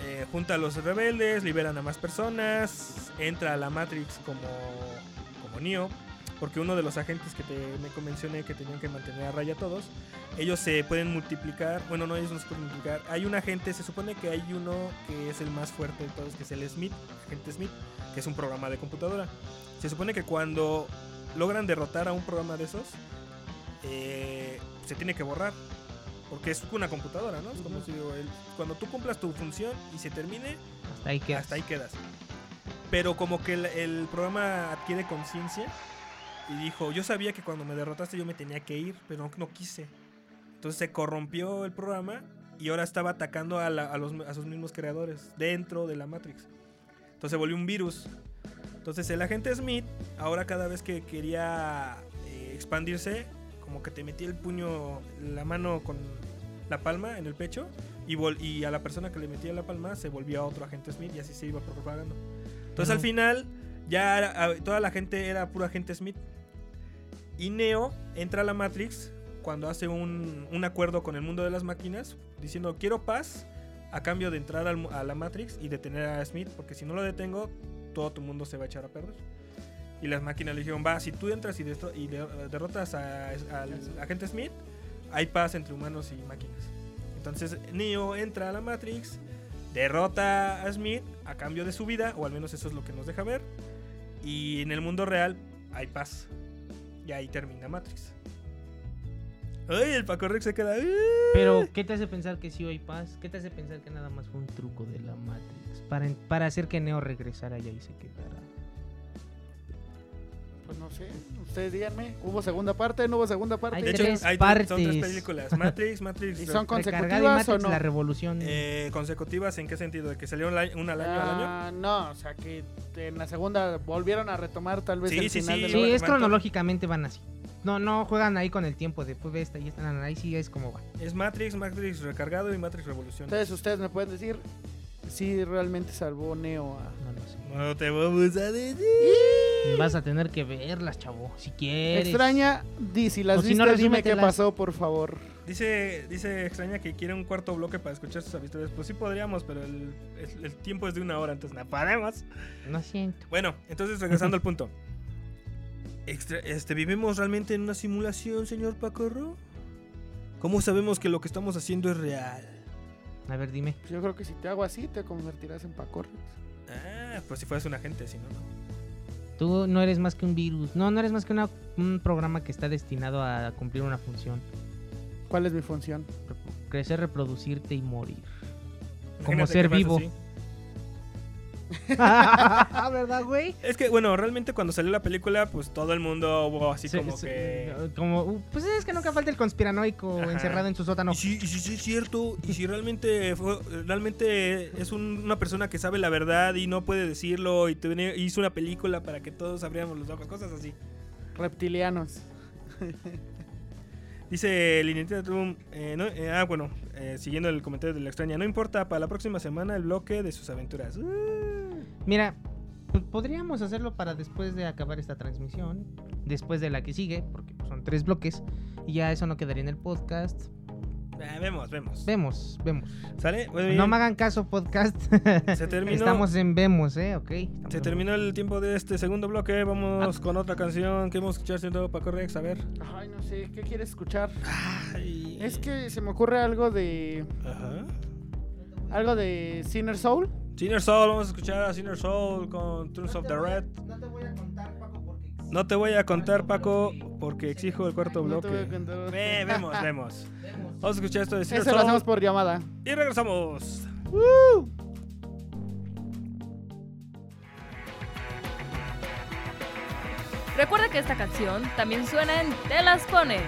eh, junta a los rebeldes, liberan a más personas, entra a la Matrix como, como Neo, porque uno de los agentes que te, me mencioné que tenían que mantener a raya a todos, ellos se pueden multiplicar, bueno, no, ellos no se pueden multiplicar, hay un agente, se supone que hay uno que es el más fuerte de todos, que es el Smith, agente Smith, que es un programa de computadora. Se supone que cuando logran derrotar a un programa de esos, eh, se tiene que borrar. Porque es una computadora, ¿no? Es como si digo, el- cuando tú cumplas tu función y se termine, Hasta ahí quedas. hasta ahí quedas. Pero como que el, el programa adquiere conciencia y dijo, yo sabía que cuando me derrotaste yo me tenía que ir, pero no, no quise. Entonces se corrompió el programa y ahora estaba atacando a, la- a los, a sus mismos creadores dentro de la Matrix. Entonces se volvió un virus. Entonces el agente Smith, ahora cada vez que quería eh, expandirse, como que te metía el puño, la mano con la palma en el pecho y, vol- y a la persona que le metía la palma se volvía otro agente Smith y así se iba propagando. Entonces al Ujú. final ya era- toda la gente era puro agente Smith. Y Neo entra a la Matrix cuando hace un, acuerdo con el mundo de las máquinas diciendo quiero paz a cambio de entrar a la Matrix y detener a Smith porque si no lo detengo todo tu mundo se va a echar a perder. Y las máquinas le dijeron, va, si tú entras y, y de- derrotas al agente Smith, hay paz entre humanos y máquinas. Entonces Neo entra a la Matrix, derrota a Smith a cambio de su vida, o al menos eso es lo que nos deja ver. Y en el mundo real hay paz. Y ahí termina Matrix. Ay, el Paco Rex se queda. Pero, ¿qué te hace pensar que sí hay paz? ¿Qué te hace pensar que nada más fue un truco de la Matrix? Para, para hacer que Neo regresara y se quedara. Pues no sé, ustedes díganme, ¿hubo segunda parte? ¿No hubo segunda parte? De hecho, hay tres- son tres películas. Matrix, Matrix. ¿Y son consecutivas Matrix, o no? la revolución. Eh, consecutivas, ¿en qué sentido? ¿De que salieron la- una al año al año? Ah, no, o sea que en la segunda volvieron a retomar tal vez Sí, el sí, final sí. de Sí, la es cronológicamente van así. No, no juegan ahí con el tiempo de pues esta y esta. ahí sí es como va. Es Matrix, Matrix recargado y Matrix Revolución. Entonces ustedes me pueden decir si realmente salvó Neo a... No lo sé. No te vamos a decir. Vas a tener que verlas, chavo. Si quieres. Extraña, di, si las O si viste, no, dime qué pasó, por favor. Dice, dice extraña que quiere un cuarto bloque para escuchar sus aventuras. Pues sí podríamos, pero el, el- el tiempo es de una hora, entonces no podemos. No siento. Bueno, entonces regresando al punto. Extra- este, ¿Vivimos realmente en una simulación, señor Pacorro? ¿Cómo sabemos que lo que estamos haciendo es real? A ver, dime. Yo creo que si te hago así, te convertirás en Paco Rex. Ah, pues si fueras un agente, si no, no. Tú no eres más que un virus. No, no eres más que una- un programa que está destinado a cumplir una función. ¿Cuál es mi función? Crecer, reproducirte y morir. Como Imagínate ser vivo. ¿Verdad, güey? Es que, bueno, realmente cuando salió la película, pues todo el mundo hubo así Sí, como sí, que... como, uh, pues es que nunca falta el conspiranoico Ajá. encerrado en su sótano. Y si, y si sí es cierto, y si realmente fue- realmente es un- una persona que sabe la verdad y no puede decirlo y tiene- hizo una película para que todos abriéramos los ojos, cosas así. Reptilianos. Dice Linetita Trum, eh, no- eh, ah, bueno, eh, siguiendo el comentario de la extraña, no importa, para la próxima semana el bloque de sus aventuras. Uh, Mira, pues, podríamos hacerlo para después de acabar esta transmisión, después de la que sigue, porque son tres bloques, y ya eso no quedaría en el podcast. Eh, vemos, vemos. Vemos, vemos. ¿Sale? No me hagan caso, podcast. Se terminó. Estamos en vemos, ¿eh? Ok. estamos Se en terminó el tiempo de este segundo bloque. Vamos con otra canción que hemos escuchado siendo Paco Rex. A ver. Ay, no sé, ¿qué quieres escuchar? Es que se me ocurre algo de. Ajá. Algo de Sinner Soul. Sinner Soul, vamos a escuchar a Sinner Soul con Tunes of the Red. No te voy a contar. No te voy a contar, Paco, porque exijo el cuarto No te bloque. voy a contar. Ve, vemos, vemos. Vamos a escuchar esto de Eso lo hacemos por llamada. y regresamos. Recuerda que esta canción también suena en Te las pone.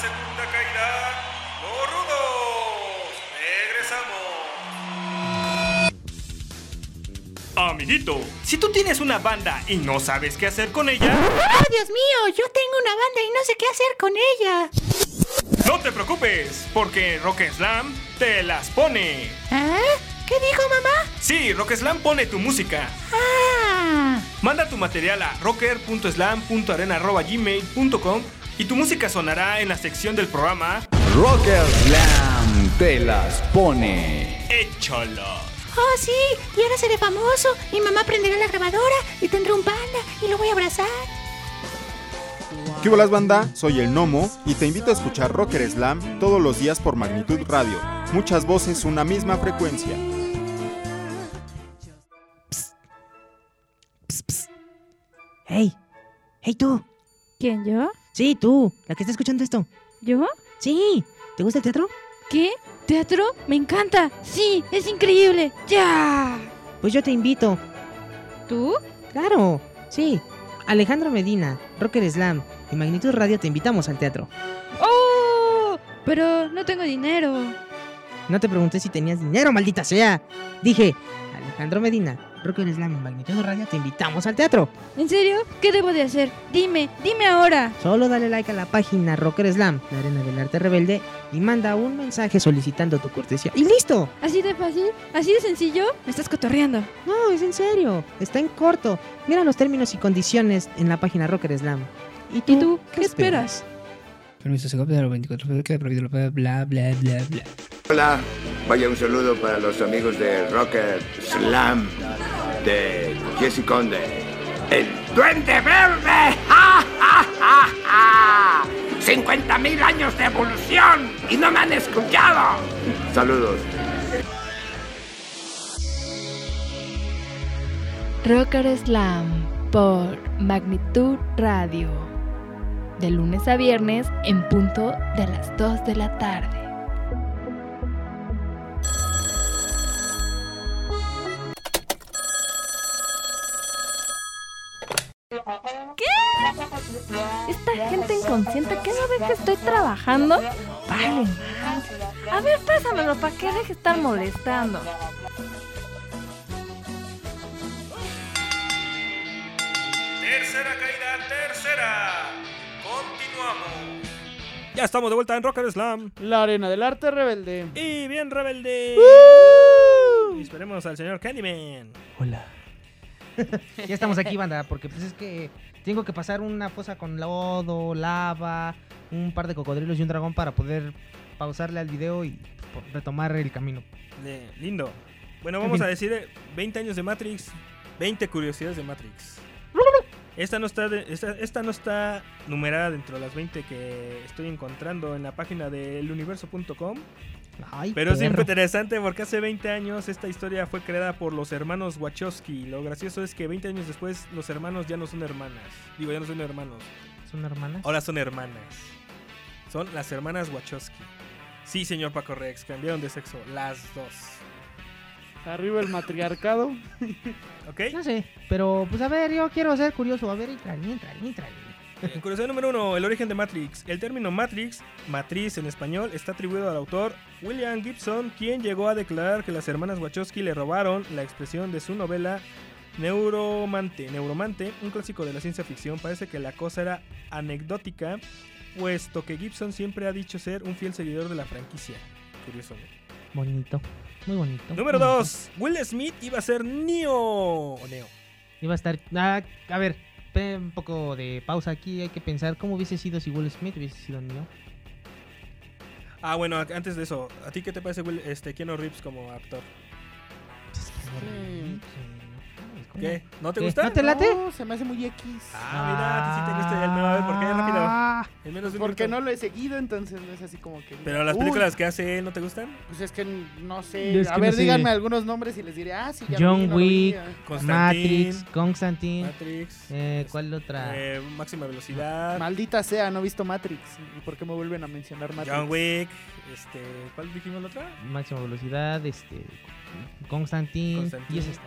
Segunda caída, los rudos. Regresamos. Amiguito, si tú tienes una banda y no sabes qué hacer con ella, ¡Oh, Dios mío! Yo tengo una banda y no sé qué hacer con ella. no te preocupes, porque Rock Slam te las pone. ¿Eh? ¿Qué dijo mamá? Sí, Rock Slam pone tu música. Ah. Manda tu material a rocker.slam.arena.gmail.com y tu música sonará en la sección del programa Rocker Slam te las pone. Échalo. Oh, sí, y ahora seré famoso. Mi mamá prenderá la grabadora y tendré un panda y lo voy a abrazar. ¿Qué bolas banda? Soy el Nomo y te invito a escuchar Rocker Slam todos los días por Magnitud Radio. Muchas voces, una misma frecuencia. ¡Hey! ¡Hey tú! ¿Quién, yo? Sí, tú, la que está escuchando esto. ¿Yo? Sí, ¿te gusta el teatro? ¿Qué? ¿Teatro? Me encanta. Sí, es increíble. ¡Ya! Pues yo te invito. ¿Tú? Claro, sí. Alejandro Medina, Rocker Slam y Magnitud Radio te invitamos al teatro. ¡Oh! Pero no tengo dinero. No te pregunté si tenías dinero, maldita sea. Dije, Alejandro Medina, Rocker Slam y Magnitud Radio te invitamos al teatro. ¿En serio? ¿Qué debo de hacer? Dime, dime ahora. Solo dale like a la página Rocker Slam, la arena del arte rebelde, y manda un mensaje solicitando tu cortesía. ¡Y listo! ¿Así de fácil? ¿Así de sencillo? Me estás cotorreando. No, es en serio. Está en corto. Mira los términos y condiciones en la página Rocker Slam. ¿Y tú, ¿Y tú qué esperas? Permiso, se copia de los 24, queda prohibido, bla, bla, bla, bla, bla. Hola, vaya un saludo para los amigos de Rocket Slam de Jesse Conde. ¡El Duende Verde! ¡Ja, ja, ja, ja! ¡50.000 años de evolución! ¡Y no me han escuchado! Saludos. Rocker Slam por Magnitud Radio. De lunes a viernes en punto de las 2 de la tarde. Que estoy trabajando. Vale. A ver, pásamelo para que deje de estar molestando. Tercera caída, tercera. Continuamos. Ya estamos de vuelta en Rocker Slam. La arena del arte rebelde. Y bien rebelde. Y esperemos al señor Candyman. Hola. ya estamos aquí, banda, porque pues es que tengo que pasar una fosa con lodo, lava, un par de cocodrilos y un dragón para poder pausarle al video y pues, retomar el camino. Le- lindo. Bueno, En vamos fin. a decir eh, 20 años de Matrix, 20 curiosidades de Matrix. Esta no está de- esta, esta no está numerada dentro de las 20 que estoy encontrando en la página de eluniverso.com. Ay, Pero es perro. interesante porque hace 20 años esta historia fue creada por los hermanos Wachowski. Lo gracioso es que 20 años después los hermanos ya no son hermanas. Digo, ya no son hermanos. ¿Son hermanas? Ahora son hermanas. Son las hermanas Wachowski. Sí, señor Paco Rex, cambiaron de sexo. Las dos. Arriba el matriarcado. ¿Ok? No sé, pero pues a ver, yo quiero ser curioso. A ver, entrale, entrale, entrale. Eh, Curiosidad número uno, el origen de Matrix. El término Matrix, matriz en español, está atribuido al autor William Gibson, quien llegó a declarar que las hermanas Wachowski le robaron la expresión de su novela Neuromante. Neuromante, un clásico de la ciencia ficción, parece que la cosa era anecdótica, puesto que Gibson siempre ha dicho ser un fiel seguidor de la franquicia. Curioso. ¿no? Bonito, muy bonito. Número muy bonito. 2, Will Smith iba a ser Neo. O Neo. Iba a estar. ah, a ver, un poco de pausa aquí. Hay que pensar cómo hubiese sido si Will Smith hubiese sido Neo. Ah, bueno, antes de eso, ¿a ti qué te parece Will, este, Keanu Reeves como actor? ¿Qué? ¿No te ¿Qué? gusta? ¿No te late? No, se me hace muy X. Ah, mira, a ti sí te gusta el A ver, ¿por qué? Ah, Rápido. En menos de un Porque minuto. no lo he seguido, entonces no es así como que. Pero las Uy, películas que hace él no te gustan? Pues es que no sé. es A ver, sé. díganme algunos nombres y les diré, ah, sí, ya vi, John lo vi, Wick, ah. Constantine. Matrix, Constantine. Matrix. Eh, ¿Cuál otra? Eh, máxima velocidad. Maldita sea, no he visto Matrix. ¿Y por qué me vuelven a mencionar Matrix? John Wick. Este, ¿Cuál dijimos la otra? Máxima velocidad, este. Constantine. Constantine. Y esa está.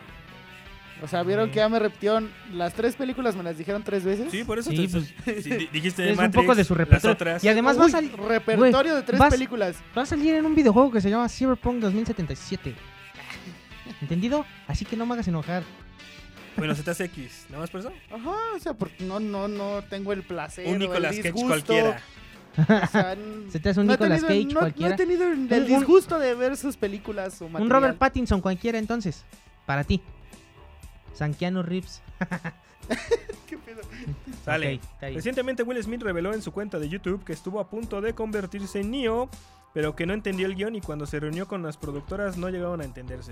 O sea, ¿vieron que ya me repitieron las tres películas? ¿Me las dijeron tres veces? Sí, por eso Sí, te- pues, dijiste es un poco de su las repertorio. otras. Y además va a Uy, salir. repertorio güey, de tres vas- películas. Va a salir en un videojuego que se llama Cyberpunk 2077. ¿Entendido? Así que no me hagas enojar. Bueno, se te hace X, ¿nada más por eso? Ajá, o sea, porque no, no, no tengo el placer. Un el Nicolas Cage disgusto. cualquiera. O sea, n- Se te hace un no he Nicolas tenido- Cage no- cualquiera. No he tenido el Un- el un- disgusto de ver sus películas o Un. Robert Pattinson cualquiera entonces. Para ti. Sanquiano Reeves. Está bien. Recientemente Will Smith reveló en su cuenta de YouTube que estuvo a punto de convertirse en Neo, pero que no entendió el guion y cuando se reunió con las productoras no llegaron a entenderse.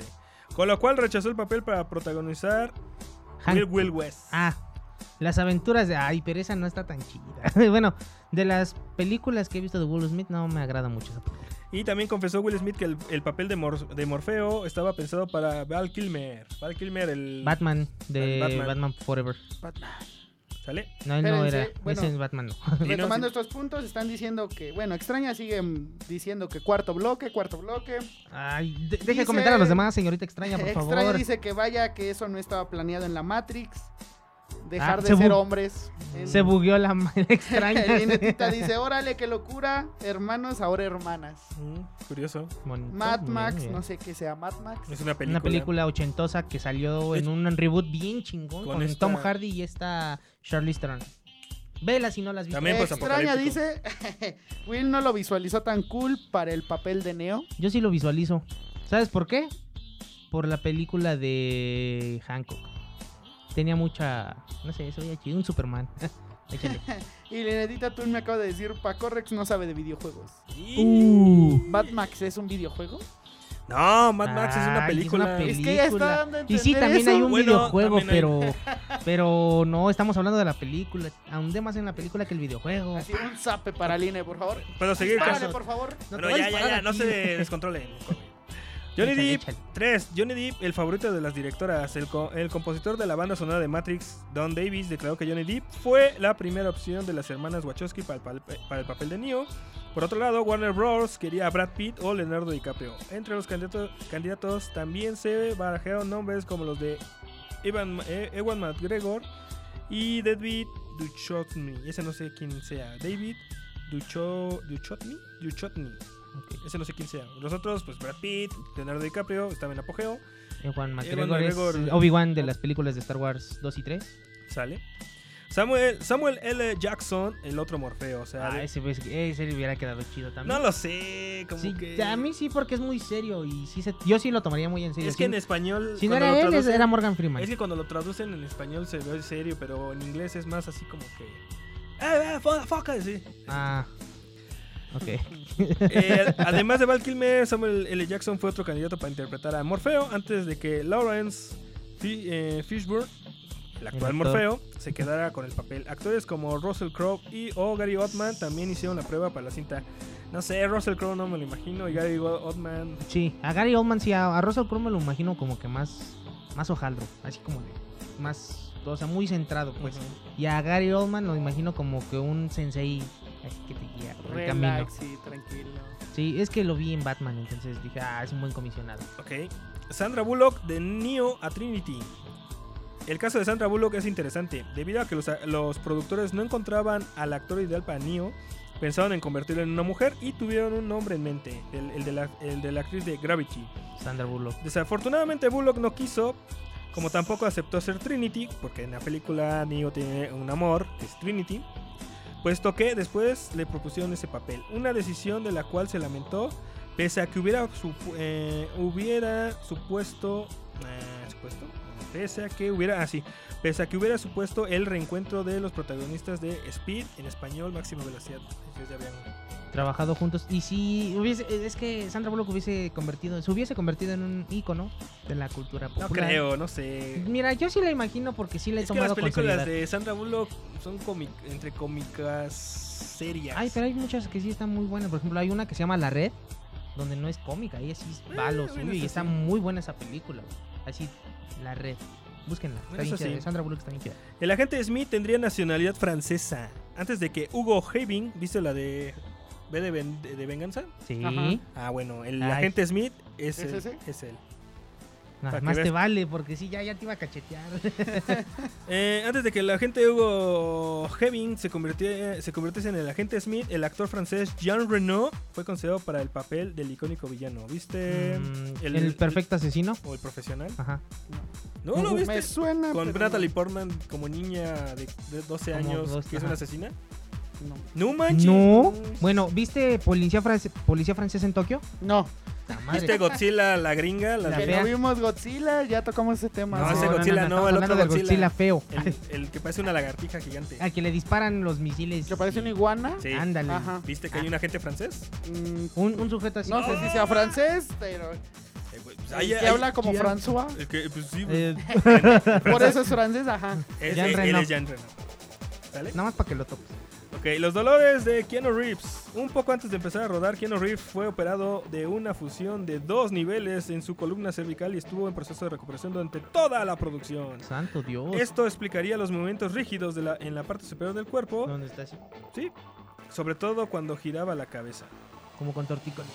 Con lo cual rechazó el papel para protagonizar Hank- Will Will West. Ah, las aventuras de. Ay, pero esa no está tan chida. bueno, de las películas que he visto de Will Smith, no me agrada mucho esa película. Y también confesó Will Smith que el, el papel de, Mor- de Morfeo estaba pensado para Val Kilmer. Val Kilmer, el Batman de el Batman. Batman. Forever. ¿Sale? No, él no era. bueno, ese es Batman, no. Retomando estos puntos, están diciendo que, bueno, Extraña sigue mm, diciendo que cuarto bloque, cuarto bloque. Ay, de- deje Dice- comentar a los demás, señorita extraña, por Extraña favor. dice que vaya, que eso no estaba planeado en la Matrix. Dejar Ah, de se ser hombres. En- Se bugueó la la extraña. Linetita dice, órale, qué locura, hermanos, ahora hermanas. Mm, curioso. Bonito, Mad Max, bien. no sé qué sea Mad Max. Es una película. Una película ochentosa que salió en un reboot bien chingón Con con, esta- Tom Hardy y esta Charlize Theron. Vela si no las viste. También, pues, Extraña dice, Will no lo visualizó tan cool para el papel de Neo. Yo sí lo visualizo. ¿Sabes por qué? Por la película de Hancock. Tenía mucha, no sé, eso ya chido, un Superman. Y Linetita tú me acaba de decir, Paco Rex no sabe de videojuegos. Uh. Mad Max es un videojuego. No, Mad Max es una película. Es que ya está dando a Y sí, también hay un Bueno, videojuego, hay- pero pero no, estamos hablando de la película. Ahondé más en la película que el videojuego. Así, un zape para Line, por favor. Puedo seguir Dispárale, caso. por favor. No a ya, ya, ya, no se descontrolen. Johnny Échale, Depp, échale. 3. Johnny Depp, el favorito de las directoras. El, co- el compositor de la banda sonora de Matrix, Don Davis, declaró que Johnny Depp fue la primera opción de las hermanas Wachowski para el, pal- para el papel de Neo. Por otro lado, Warner Bros. quería a Brad Pitt o Leonardo DiCaprio. Entre los candidatos, candidatos también se barajaron nombres como los de Evan, eh, Ewan McGregor y David Duchovny. Ese no sé quién sea. David Ducho, Duchovny. Duchovny. Ese no sé quién sea. Los otros, pues Brad Pitt, Leonardo DiCaprio, estaba en apogeo. Ewan Ewan McGregor es McGregor- Obi-Wan de las películas de Star Wars 2 y 3. Sale. Samuel, Samuel L. Jackson, el otro Morfeo. O sea, Ah, de- ese, pues, ese le hubiera quedado chido también. no lo sé, como Sí, que... A mí sí, porque es muy serio y sí se- yo sí lo tomaría muy en serio. Es que en español. Si no era lo él, traducen- era Morgan Freeman. Es que cuando lo traducen en español se ve serio, pero en inglés es más así como que. ¡Eh, eh, foca! Sí. Ah, ok. Eh, además de Val Kilmer, Samuel L. Jackson fue otro candidato para interpretar a Morfeo antes de que Lawrence Fi- eh, Fishburne, el actual. Morfeo, se quedara con el papel. Actores como Russell Crowe y o Gary Oldman también hicieron la prueba para la cinta. No sé, Russell Crowe no me lo imagino y Gary Oldman Sí, a Gary Oldman sí, a, a Russell Crowe me lo imagino como que más, más hojaldro, así como de, más, o sea, muy centrado, pues. Y a Gary Oldman lo imagino como que un sensei así que te guía por el camino. Relax y tranquilo. Sí, es que lo vi en Batman, entonces dije, ah, es un buen comisionado. Ok. Sandra Bullock de Neo a Trinity. El caso de Sandra Bullock es interesante. Debido a que los, los productores no encontraban al actor ideal para Neo, pensaron en convertirlo en una mujer y tuvieron un nombre en mente, el, el de, la, el de la actriz de Gravity. Sandra Bullock. Desafortunadamente Bullock no quiso, como tampoco aceptó ser Trinity, porque en la película Neo tiene un amor, que es Trinity, puesto que después le propusieron ese papel. Una decisión de la cual se lamentó, pese a que hubiera, eh, supuesto... eh, ¿Supuesto? Pese a que hubiera... Así. pese a que hubiera supuesto el reencuentro de los protagonistas de Speed, en español, Máxima Velocidad. Ya habían Trabajado juntos. Y si hubiese, es que Sandra Bullock hubiese convertido, se hubiese convertido en un ícono de la cultura No popular. creo, no sé. Mira, yo sí la imagino porque sí la he Es que tomado las películas de Sandra Bullock son cómic- entre cómicas serias. Ay, pero hay muchas que sí están muy buenas. Por ejemplo, hay una que se llama La Red, donde no es cómica, ella sí va a lo Eh, bueno, suyo y está muy buena esa película. Así, La Red. Búsquenla. Está bien chida. Sandra Bullock está bien chida. El agente Smith tendría nacionalidad francesa. Antes de que Hugo Having, ¿viste la de B de, Ven- de- de Venganza? Sí. Ajá. Ah, bueno, el Ay. agente Smith es, ¿Es él, ese? es él. Que más te vale, porque sí, ya, ya te iba a cachetear. Eh, antes de que el agente Hugo Heving se, convirtiera- se convirtiese en el agente Smith, el actor francés Jean Reno fue considerado para el papel del icónico villano. ¿Viste? Mm, ¿El perfecto ascenino? ¿O el profesional? Ajá. ¿No lo Me viste? suena, Con pero Natalie Portman como niña de, de 12 Como años dos, que es una asesina. No. No manches. No. Bueno, ¿viste Policía, France- Policía Francesa en Tokio? No. madre. ¿Viste Godzilla la gringa? La, vimos Godzilla, ya tocamos ese tema. No, sí. ese Godzilla no, estamos el hablando otro del Godzilla. Godzilla feo. El, el que parece una lagartija gigante. Al que le disparan los misiles. Que parece una iguana. Sí. Ándale. Ajá. ¿Viste que hay un agente francés? Mm, Un, un sujeto así. no sé si sea francés, pero. Pues, que ahí- habla como François. Que, pues sí. Eh, Por eso es francés, ajá. Es, Jean él Reno. es Jean Reno. ¿Sale? Nada más para que lo topes. Ok, los dolores de Keanu Reeves. Un poco antes de empezar a rodar, Keanu Reeves fue operado de una fusión de dos niveles en su columna cervical y estuvo en proceso de recuperación durante toda la producción. Santo Dios. Esto explicaría los movimientos rígidos de la, en la parte superior del cuerpo. ¿Dónde está así? Sí, sobre todo cuando giraba la cabeza. Como con tortícolis.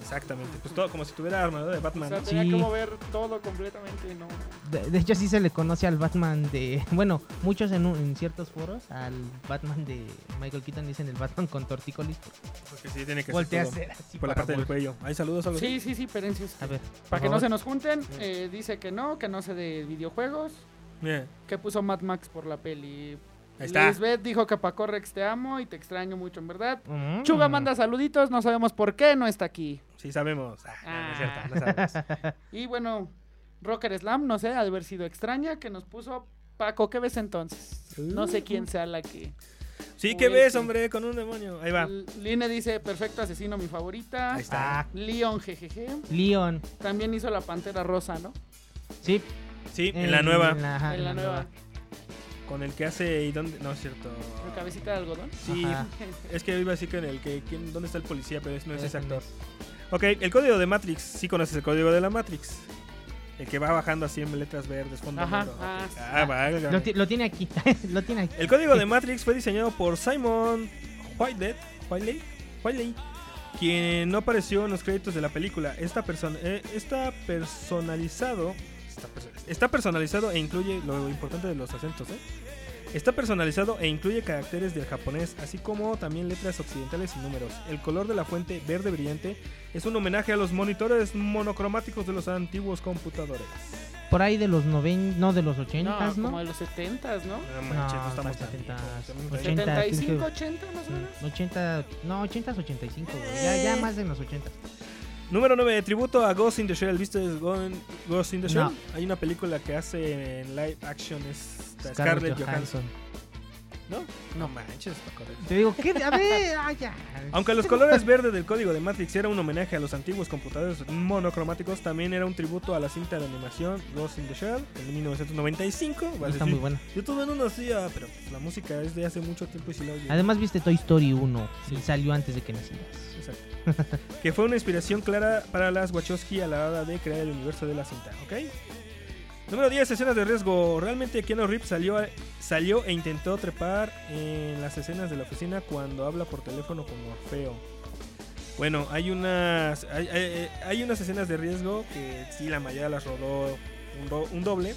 Exactamente, pues todo como si tuviera armadura de O Batman. sea, ¿no? tenía Sí. que mover todo completamente, ¿no? De, de hecho, sí se le conoce al Batman de. Bueno, muchos en, un- en ciertos foros, al Batman de Michael Keaton dicen el Batman con tortícolis. Porque sí, tiene que Voltea ser a así por la parte del cuello. ¿Hay saludos así? Sí, sí, sí, Perencias. A ver. Para que no se nos junten, eh, dice que no, que no sé de videojuegos. Bien. Que puso Mad Max por la peli. Ahí está. Lisbeth dijo que Paco Rex te amo y te extraño mucho, en verdad. Mm. Chuga manda saluditos, no sabemos por qué no está aquí. Sí, sabemos. Ah, no, no es cierto, no sabemos. Y bueno, Rocker Slam, no sé, ha de haber sido extraña, que nos puso Paco, ¿qué ves entonces? No sé quién sea la que... Sí, ¿qué ves, hombre? Con un demonio. Ahí va. Line dice, perfecto asesino, mi favorita. Ahí está. Ah, Leon, jejeje. Leon. También hizo la Pantera Rosa, ¿no? Sí. Sí, en la nueva. En la, ajá, en la nueva. Con el que hace y dónde. No es cierto. ¿La cabecita de algodón? Sí, Ajá. es que iba a decir que en el que. ¿quién- ¿Dónde está el policía? Pero no es ese actor. Ok, el código de Matrix. Sí conoces el código de la Matrix. El que va bajando así en letras verdes, fondo Ajá, negro. ah, Ok. sí. Ah. Lo, lo tiene aquí. lo tiene aquí. El código de Matrix fue diseñado por Simon Whiteley, Whiteley, Whiteley, quien no apareció en los créditos de la película. Esta persona, eh, está personalizado, está, está personalizado e incluye lo importante de los acentos, ¿eh? Está personalizado e incluye caracteres del japonés, así como también letras occidentales y números. El color de la fuente verde brillante es un homenaje a los monitores monocromáticos de los antiguos computadores. Por ahí de los 90, no de los No, 80, ¿no? como de los 70s, ¿no? No manches, no, No, estamos más tan 70, viejos. 80, 75, creo. 80 más o menos. 80, no, 80 es 85, güey. Ya, ya más de los 80. Número 9, tributo a Ghost in the Shell. ¿Viste Ghost in the Shell? No. Hay una película que hace en live action, es Scarlett Scarlett, Johansson. Johansson. ¿No? No manches. Te digo, ¿qué? A ver, ah, ya. Aunque los colores verdes del código de Matrix era un homenaje a los antiguos computadores monocromáticos, también era un tributo a la cinta de animación Ghost in the Shell de 1995. Vas a Está muy buena. Yo tuve no nacía, pero la música es de hace mucho tiempo y si la oyes. Además viste Toy Story 1 y salió antes de que nacieras. Exacto. que fue una inspiración clara para las Wachowski a la hora de crear el universo de la cinta, ¿ok? Número 10, escenas de riesgo. Realmente Keanu Reeves salió, salió e intentó trepar en las escenas de la oficina cuando habla por teléfono con Morfeo. Bueno, hay unas, hay, hay- unas escenas de riesgo que sí, la mayoría las rodó un, do- un doble.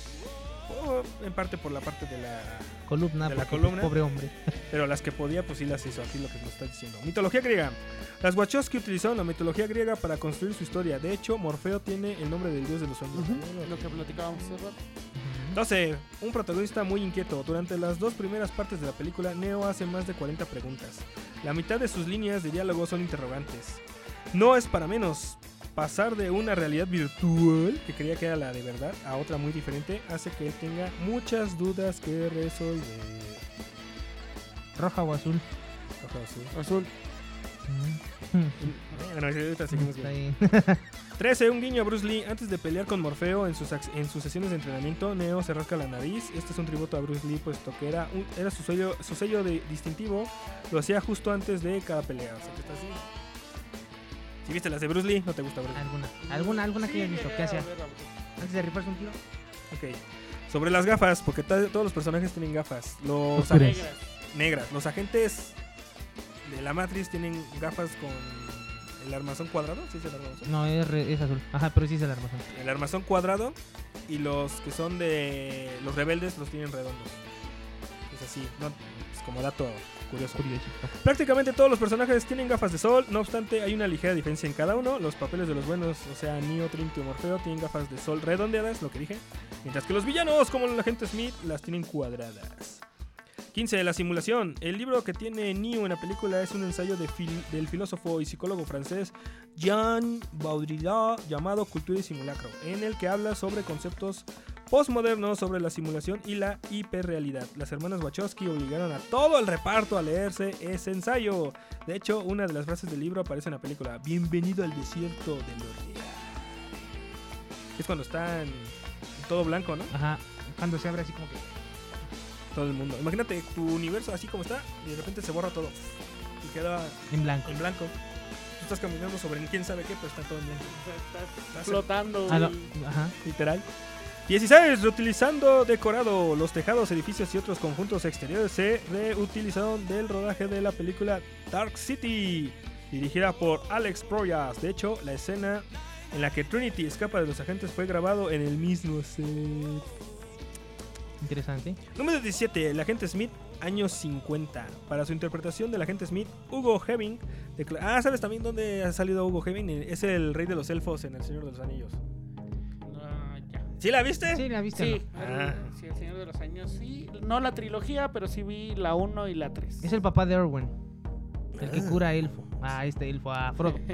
en parte por la parte de la Columna, de la pues, columna. pobre hombre. Pero las que podía, pues sí las hizo. Aquí lo que nos está diciendo. Mitología griega. Las Wachowski utilizaron la mitología griega para construir su historia. De hecho, Morfeo tiene el nombre del dios de los sueños. Lo que platicábamos hace rato. 12. Un protagonista muy inquieto. Durante las dos primeras partes de la película, Neo hace más de 40 preguntas. La mitad de sus líneas de diálogo son interrogantes. No es para menos. Pasar de una realidad virtual, que creía que era la de verdad, a otra muy diferente, hace que él tenga muchas dudas que resolver. Roja o azul. Roja o azul. Azul. Bueno, sí, ahorita seguimos Está bien. bien. 13. Un guiño a Bruce Lee. Antes de pelear con Morfeo en sus, en sus sesiones de entrenamiento, Neo se rasca la nariz. Este es un tributo a Bruce Lee, puesto que era, un- era su sello, su sello de, distintivo. Lo hacía justo antes de cada pelea. O sea, que está así. Si viste las de Bruce Lee, no te gusta Bruce Lee. Alguna, alguna, alguna que hayas visto. ¿Qué hacía? Antes de rifarse un tiro. Ok. Sobre las gafas, porque todos los personajes tienen gafas. Los ag- negras. Los agentes de la Matrix tienen gafas con el armazón cuadrado, ¿sí es el armazón? No, es, re- es azul. Ajá, pero sí es el armazón. El armazón cuadrado y los que son de los rebeldes los tienen redondos. Es así, no, como dato curioso. Prácticamente todos los personajes tienen gafas de sol, no obstante hay una ligera diferencia en cada uno. Los papeles de los buenos, o sea, Neo, Trinity o Morfeo, tienen gafas de sol redondeadas, lo que dije. Mientras que los villanos, como el agente Smith, las tienen cuadradas. 15. La simulación. El libro que tiene Neo en la película es un ensayo del filósofo y psicólogo francés Jean Baudrillard llamado Cultura y Simulacro, en el que habla sobre conceptos postmodernos sobre la simulación y la hiperrealidad. Las hermanas Wachowski obligaron a todo el reparto a leerse ese ensayo. De hecho, una de las frases del libro aparece en la película Bienvenido al desierto de Lorea. Es cuando está en todo blanco, ¿no? Ajá. Cuando se abre así como que. Todo el mundo. Imagínate tu universo así como está y de repente se borra todo. Y queda En blanco. En blanco. Tú estás caminando sobre quién sabe qué, pero está todo en blanco. Estás flotando. Ah, Ajá. Literal. 16. Reutilizando decorado. Los tejados, edificios y otros conjuntos exteriores se reutilizaron del rodaje de la película Dark City, dirigida por Alex Proyas. De hecho, la escena en la que Trinity escapa de los agentes fue grabado en el mismo set. Interesante. Número 17. El agente Smith, años 50. Para su interpretación del agente Smith, Hugo Heving. Ah, ¿sabes también dónde ha salido Hugo Heving? Es el rey de los elfos en El Señor de los Anillos. Ah. ¿Sí la viste? Sí, la viste. Sí, ¿no? el, Ah. sí, el Señor de los Años, sí. No la trilogía, pero sí vi la 1 y la 3. Es el papá de Erwin. El que Ah. cura a elfo. Ah, este elfo, a Frodo.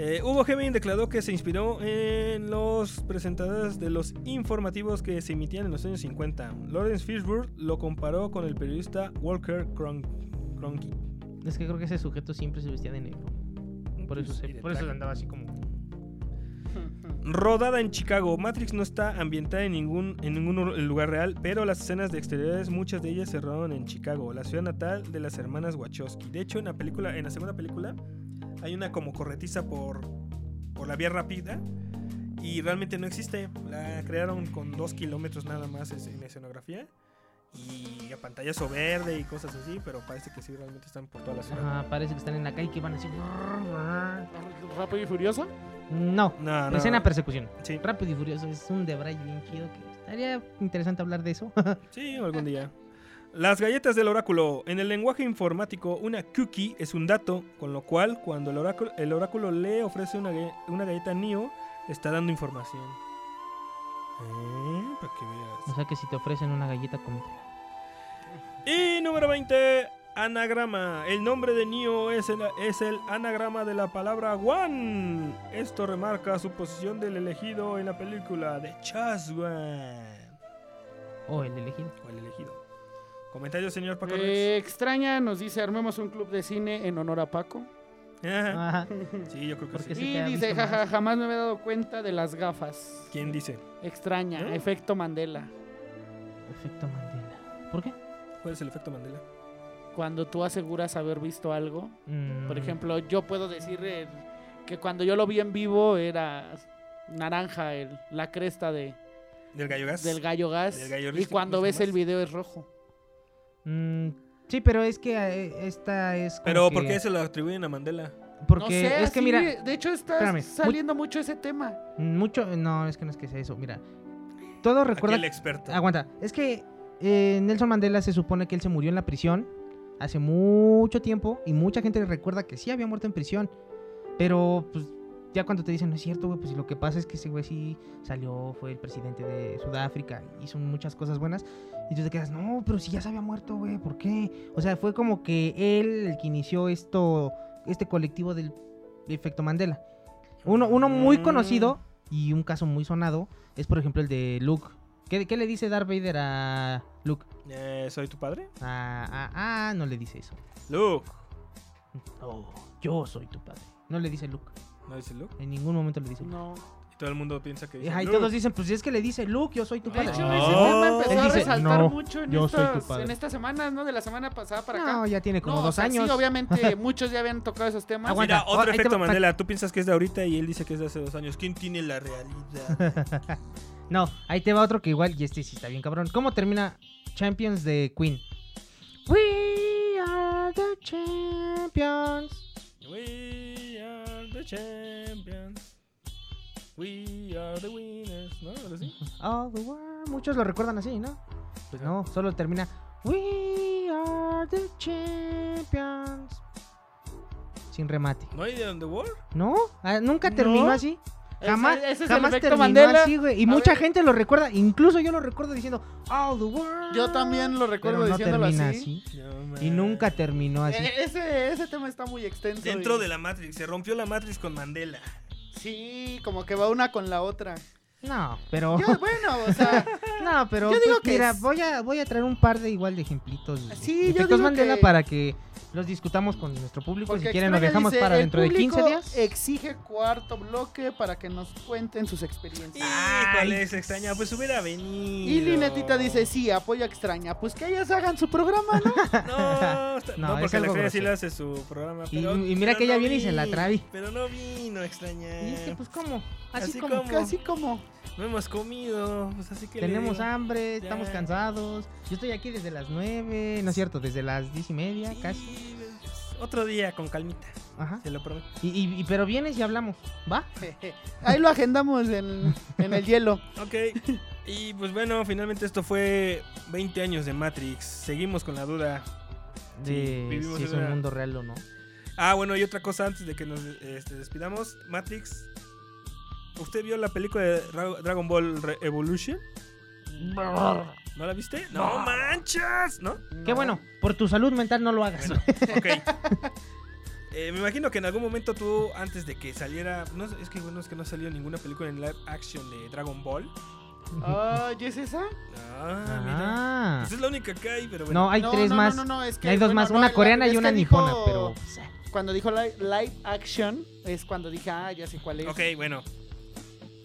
Eh, Hugo Heving declaró que se inspiró en los presentadores de los informativos que se emitían en los años 50. Lawrence Fishburne lo comparó con el periodista Walker Cron- Cronkite. Es que creo que ese sujeto siempre se vestía de negro. Por eso, Pues, se- por eso andaba así como. Rodada en Chicago, Matrix no está ambientada en ningún, en ningún lugar real, pero las escenas de exteriores, muchas de ellas se rodaron en Chicago, la ciudad natal de las hermanas Wachowski. De hecho, en la película, en la segunda película, hay una como corretiza por, por la vía rápida y realmente no existe. La crearon con dos kilómetros nada más en escenografía y a pantallazo verde y cosas así, pero parece que sí realmente están por toda la ciudad. Ajá, parece que están en la calle y que van así. ¿Rápido y Furioso? No, No, no. escena persecución. Sí. Rápido y furioso es un debray bien chido que estaría interesante hablar de eso. Sí, algún día. Las galletas del oráculo. En el lenguaje informático, una cookie es un dato, con lo cual, cuando el oráculo, el oráculo le ofrece una, una galleta le está dando información. Eh, para que veas. o sea que si te ofrecen una galleta, cómetela. Y número 20, anagrama. El nombre de Neo es el, es el anagrama de la palabra One. Esto remarca su posición del elegido en la película de Chaswan. O el elegido. O el elegido. Comentario, señor Paco Eh, extraña, nos dice, armemos un club de cine en honor a Paco. Ajá. Sí, yo creo que Porque sí. Y dice, jaja, jamás me había dado cuenta de las gafas. ¿Quién dice? Extraña, ¿No? efecto Mandela. Efecto Mandela. ¿Por qué? ¿Cuál es el efecto Mandela? Cuando tú aseguras haber visto algo. Por Mm, ejemplo, yo puedo decir eh, que cuando yo lo vi en vivo era naranja el, la cresta de, ¿Del gallo gas? del gallo gas. Del gallo y cuando ¿no ves el video es rojo. Mm, sí, pero es que eh, esta es. Pero que- ¿por qué se lo atribuyen a Mandela? Porque no sé, es que mira. De hecho, está espérame, mu- saliendo mucho ese tema. Mucho, no, es que no es que sea eso. Mira, todo recuerda. el experto. Aguanta, es que eh, Nelson Mandela se supone que él se murió en la prisión hace mucho tiempo y mucha gente recuerda que sí había muerto en prisión. Pero, pues, ya cuando te dicen, no es cierto, güey, pues lo que pasa es que ese güey sí salió, fue el presidente de Sudáfrica, hizo muchas cosas buenas. Y tú te quedas, no, pero si ya se había muerto, güey, ¿por qué? O sea, fue como que él el que inició esto, este colectivo del efecto Mandela. Uno, uno muy Mm. conocido y un caso muy sonado es, por ejemplo, el de Luke. ¿Qué, qué le dice Darth Vader a Luke? Eh, ¿Soy tu padre? Ah, ah, ah, no le dice eso. Luke. Oh, yo soy tu padre. No le dice Luke. ¿No dice Luke? En ningún momento le dice Luke. No. Todo el mundo piensa que dice Ajá, y Luke. todos dicen, pues es que le dice Luke, yo soy tu De padre. hecho, No. ese tema empezó Él a dice, resaltar "No, mucho en, yo soy tu estas, padre". en estas semanas, ¿no? De la semana pasada para acá. No, ya tiene como No, o dos sea, años. Sí, obviamente, muchos ya habían tocado esos temas. Aguanta. Mira, otro ahí te efecto va- Mandela. Tú piensas que es de ahorita y él dice que es de hace dos años. ¿Quién tiene la realidad? No, ahí te va otro que igual, y este sí está bien cabrón. ¿Cómo termina Champions de Queen? We are the champions. We champions. We are the winners. ¿No? ¿Algo así? All the world. Muchos lo recuerdan así, ¿no? Pues no, solo termina. We are the champions. Sin remate. ¿No hay de On the World? ¿No? Ah, Nunca terminó No. así. Jamás, ese es el jamás efecto terminó Mandela. así, güey. Y A mucha ver. gente lo recuerda. Incluso yo lo recuerdo diciendo All the world. Yo también lo recuerdo Pero no diciéndolo termina así. Y nunca terminó así. Eh, ese, ese tema está muy extenso. Dentro y- de la Matrix. Se rompió la Matrix con Mandela. Sí, como que va una con la otra. No, pero. Yo, bueno, o sea. No, pero Yo digo pues, que mira, es- voy a voy a traer un par de igual de ejemplitos. de Sí, yo efectos digo Mandela que- para que los discutamos con nuestro público. Porque si quieren, lo dejamos dice, para "El dentro de 15 público días. Exige cuarto bloque para que nos cuenten sus experiencias. Híjole, se extraña. Pues hubiera venido. Y Linetita dice, sí, apoyo a extraña. Pues que ellas hagan su programa, ¿no? No, No, no, porque Feria sí le hace su programa. Y- Pero, y mira pero que ella no viene y se la trae. Pero no vino, extraña. Y es que, pues, ¿cómo? Así, Así como. como. Casi como. No hemos comido. Pues así que Tenemos hambre, Ya. estamos cansados. Yo estoy aquí desde las 9, no es cierto, desde las 10 y media, casi. Otro día con calmita. Ajá. Se lo prometo. Y, y- y- pero vienes y hablamos, ¿va? Ahí lo agendamos en, en el hielo. Ok. Y pues bueno, finalmente esto fue 20 años de Matrix. Seguimos con la duda. De vivimos si en es un una- mundo real o no. Ah, bueno, y otra cosa antes de que nos este, despidamos. Matrix. ¿Usted vio la película de Ra- Dragon Ball Re- Evolution? ¿No la viste? No manches, ¿no? Qué bueno, por tu salud mental no lo hagas. Ok. Eh, me imagino que en algún momento tú, antes de que saliera. No, es que bueno, es que no salió ninguna película en live action de Dragon Ball. Ah, ¿y es esa? Ah, Ah. mira. Pues es la única que hay, pero bueno. No, hay No, tres no, más. No, no, no, es que, hay dos bueno, más, no, una la- coreana es y una dijo- nipona, pero. Cuando dijo li- live action, es cuando dije, ah, ya sé cuál es. Ok, bueno.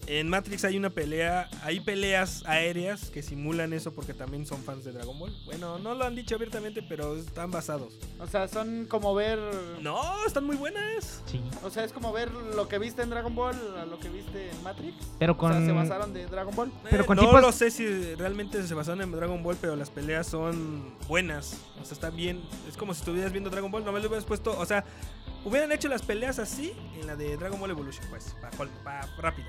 En Matrix hay una pelea, hay peleas aéreas que simulan eso porque también son fans de Dragon Ball. Bueno, no lo han dicho abiertamente, pero están basados. O sea, son como ver. No, están muy buenas. Sí. O sea, es como ver lo que viste en Dragon Ball a lo que viste en Matrix. Pero O sea, se con- basaron de Dragon Ball. Pero Eh, con no tipos- lo sé si realmente se basaron en Dragon Ball, pero las peleas son buenas. O sea, está bien. Es como si estuvieras viendo Dragon Ball. Nomás le hubieras puesto. O sea, hubieran hecho las peleas así en la de Dragon Ball Evolution, pues. Para rápido.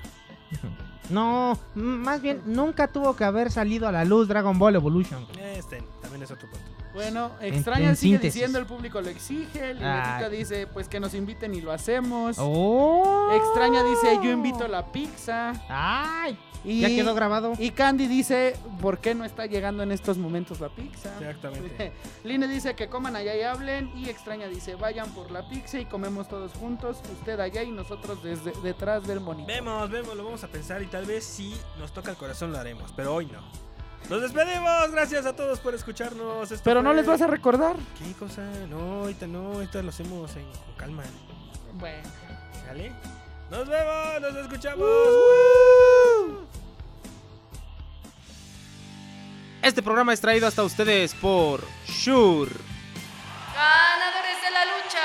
No, más bien, nunca tuvo que haber salido a la luz Dragon Ball Evolution. Este también es otro punto. Bueno, En- extraña en sigue síntesis. diciendo, el público lo exige. Linetita Ah. dice, pues que nos inviten y lo hacemos. ¡Oh! Extraña dice, yo invito la pizza. ¡Ay! Y, Ya quedó grabado. Y Candy dice, ¿por qué no está llegando en estos momentos la pizza? Exactamente. Line dice que coman allá y hablen. Y Extraña dice, vayan por la pizza y comemos todos juntos. Usted allá y nosotros desde detrás del monitor. Vemos, vemos, lo vamos a pensar y tal vez si nos toca el corazón lo haremos, pero hoy no. Nos despedimos, gracias a todos por escucharnos. Esto Pero no les vas a recordar. ¿Qué cosa? No, ahorita no, ahorita lo hacemos en- con calma. Bueno. ¿Sale? Nos vemos, nos escuchamos. Este programa es traído hasta ustedes por Shure. Ganadores de la lucha.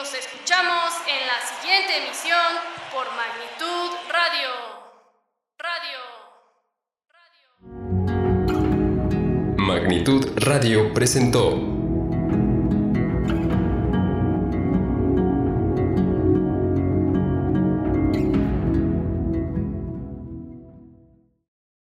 Nos escuchamos en la siguiente emisión por Magnitud Radio. Radio. Magnitud Radio presentó